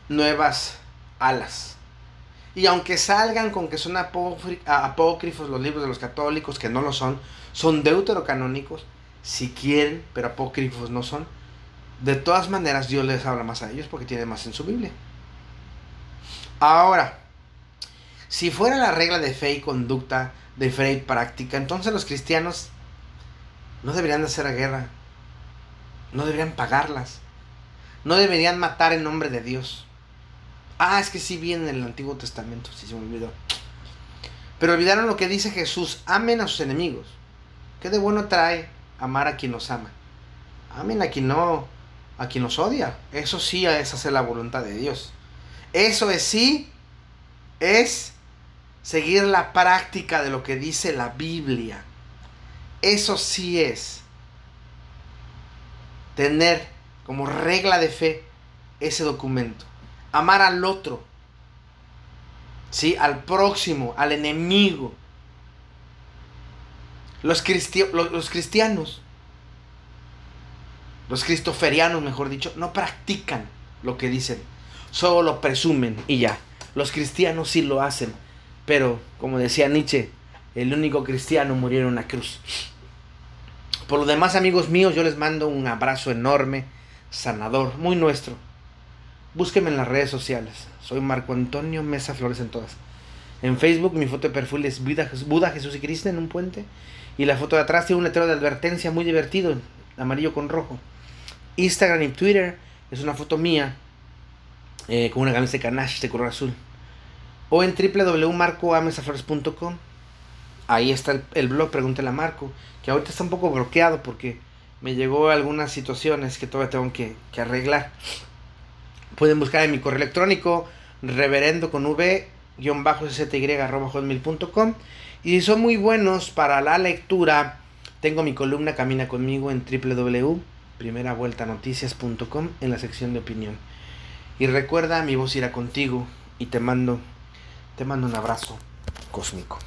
nuevas alas. Y aunque salgan con que son apócrifos los libros de los católicos, que no lo son, son deuterocanónicos, si quieren, pero apócrifos no son. De todas maneras, Dios les habla más a ellos porque tiene más en su Biblia. Ahora, si fuera la regla de fe y conducta, de fe y práctica, entonces los cristianos no deberían de hacer guerra, no deberían pagarlas, no deberían matar en nombre de Dios. Ah, es que sí viene en el Antiguo Testamento, si se me olvidó. Pero olvidaron lo que dice Jesús, amen a sus enemigos. ¿Qué de bueno trae amar a quien nos ama. Amen a quien no, a quien nos odia. Eso sí es hacer la voluntad de Dios. Eso es sí, es seguir la práctica de lo que dice la Biblia. Eso sí es tener como regla de fe ese documento. Amar al otro. ¿Sí? Al próximo, al enemigo. Los, los, cristianos, los cristoferianos, mejor dicho, no practican lo que dicen. Solo lo presumen y ya. Los cristianos sí lo hacen. Pero, como decía Nietzsche, el único cristiano murió en una cruz. Por lo demás, amigos míos, yo les mando un abrazo enorme, sanador, muy nuestro. Búsquenme en las redes sociales. Soy Marco Antonio Mesa Flores en todas. En Facebook mi foto de perfil es Buda, Jesús y Cristo en un puente. Y la foto de atrás tiene un letrero de advertencia muy divertido, amarillo con rojo. Instagram y Twitter es una foto mía eh, con una camisa de canache de color azul. O en www.marcoamesaflores.com. Ahí está el, blog, pregúntale a Marco, que ahorita está un poco bloqueado porque me llegó algunas situaciones que todavía tengo que, arreglar. Pueden buscar en mi correo electrónico reverendo con v hotmail.com y son muy buenos para la lectura tengo mi columna Camina conmigo en www.primeravueltanoticias.com en la sección de opinión. Y recuerda mi voz irá contigo y te mando te mando un abrazo cósmico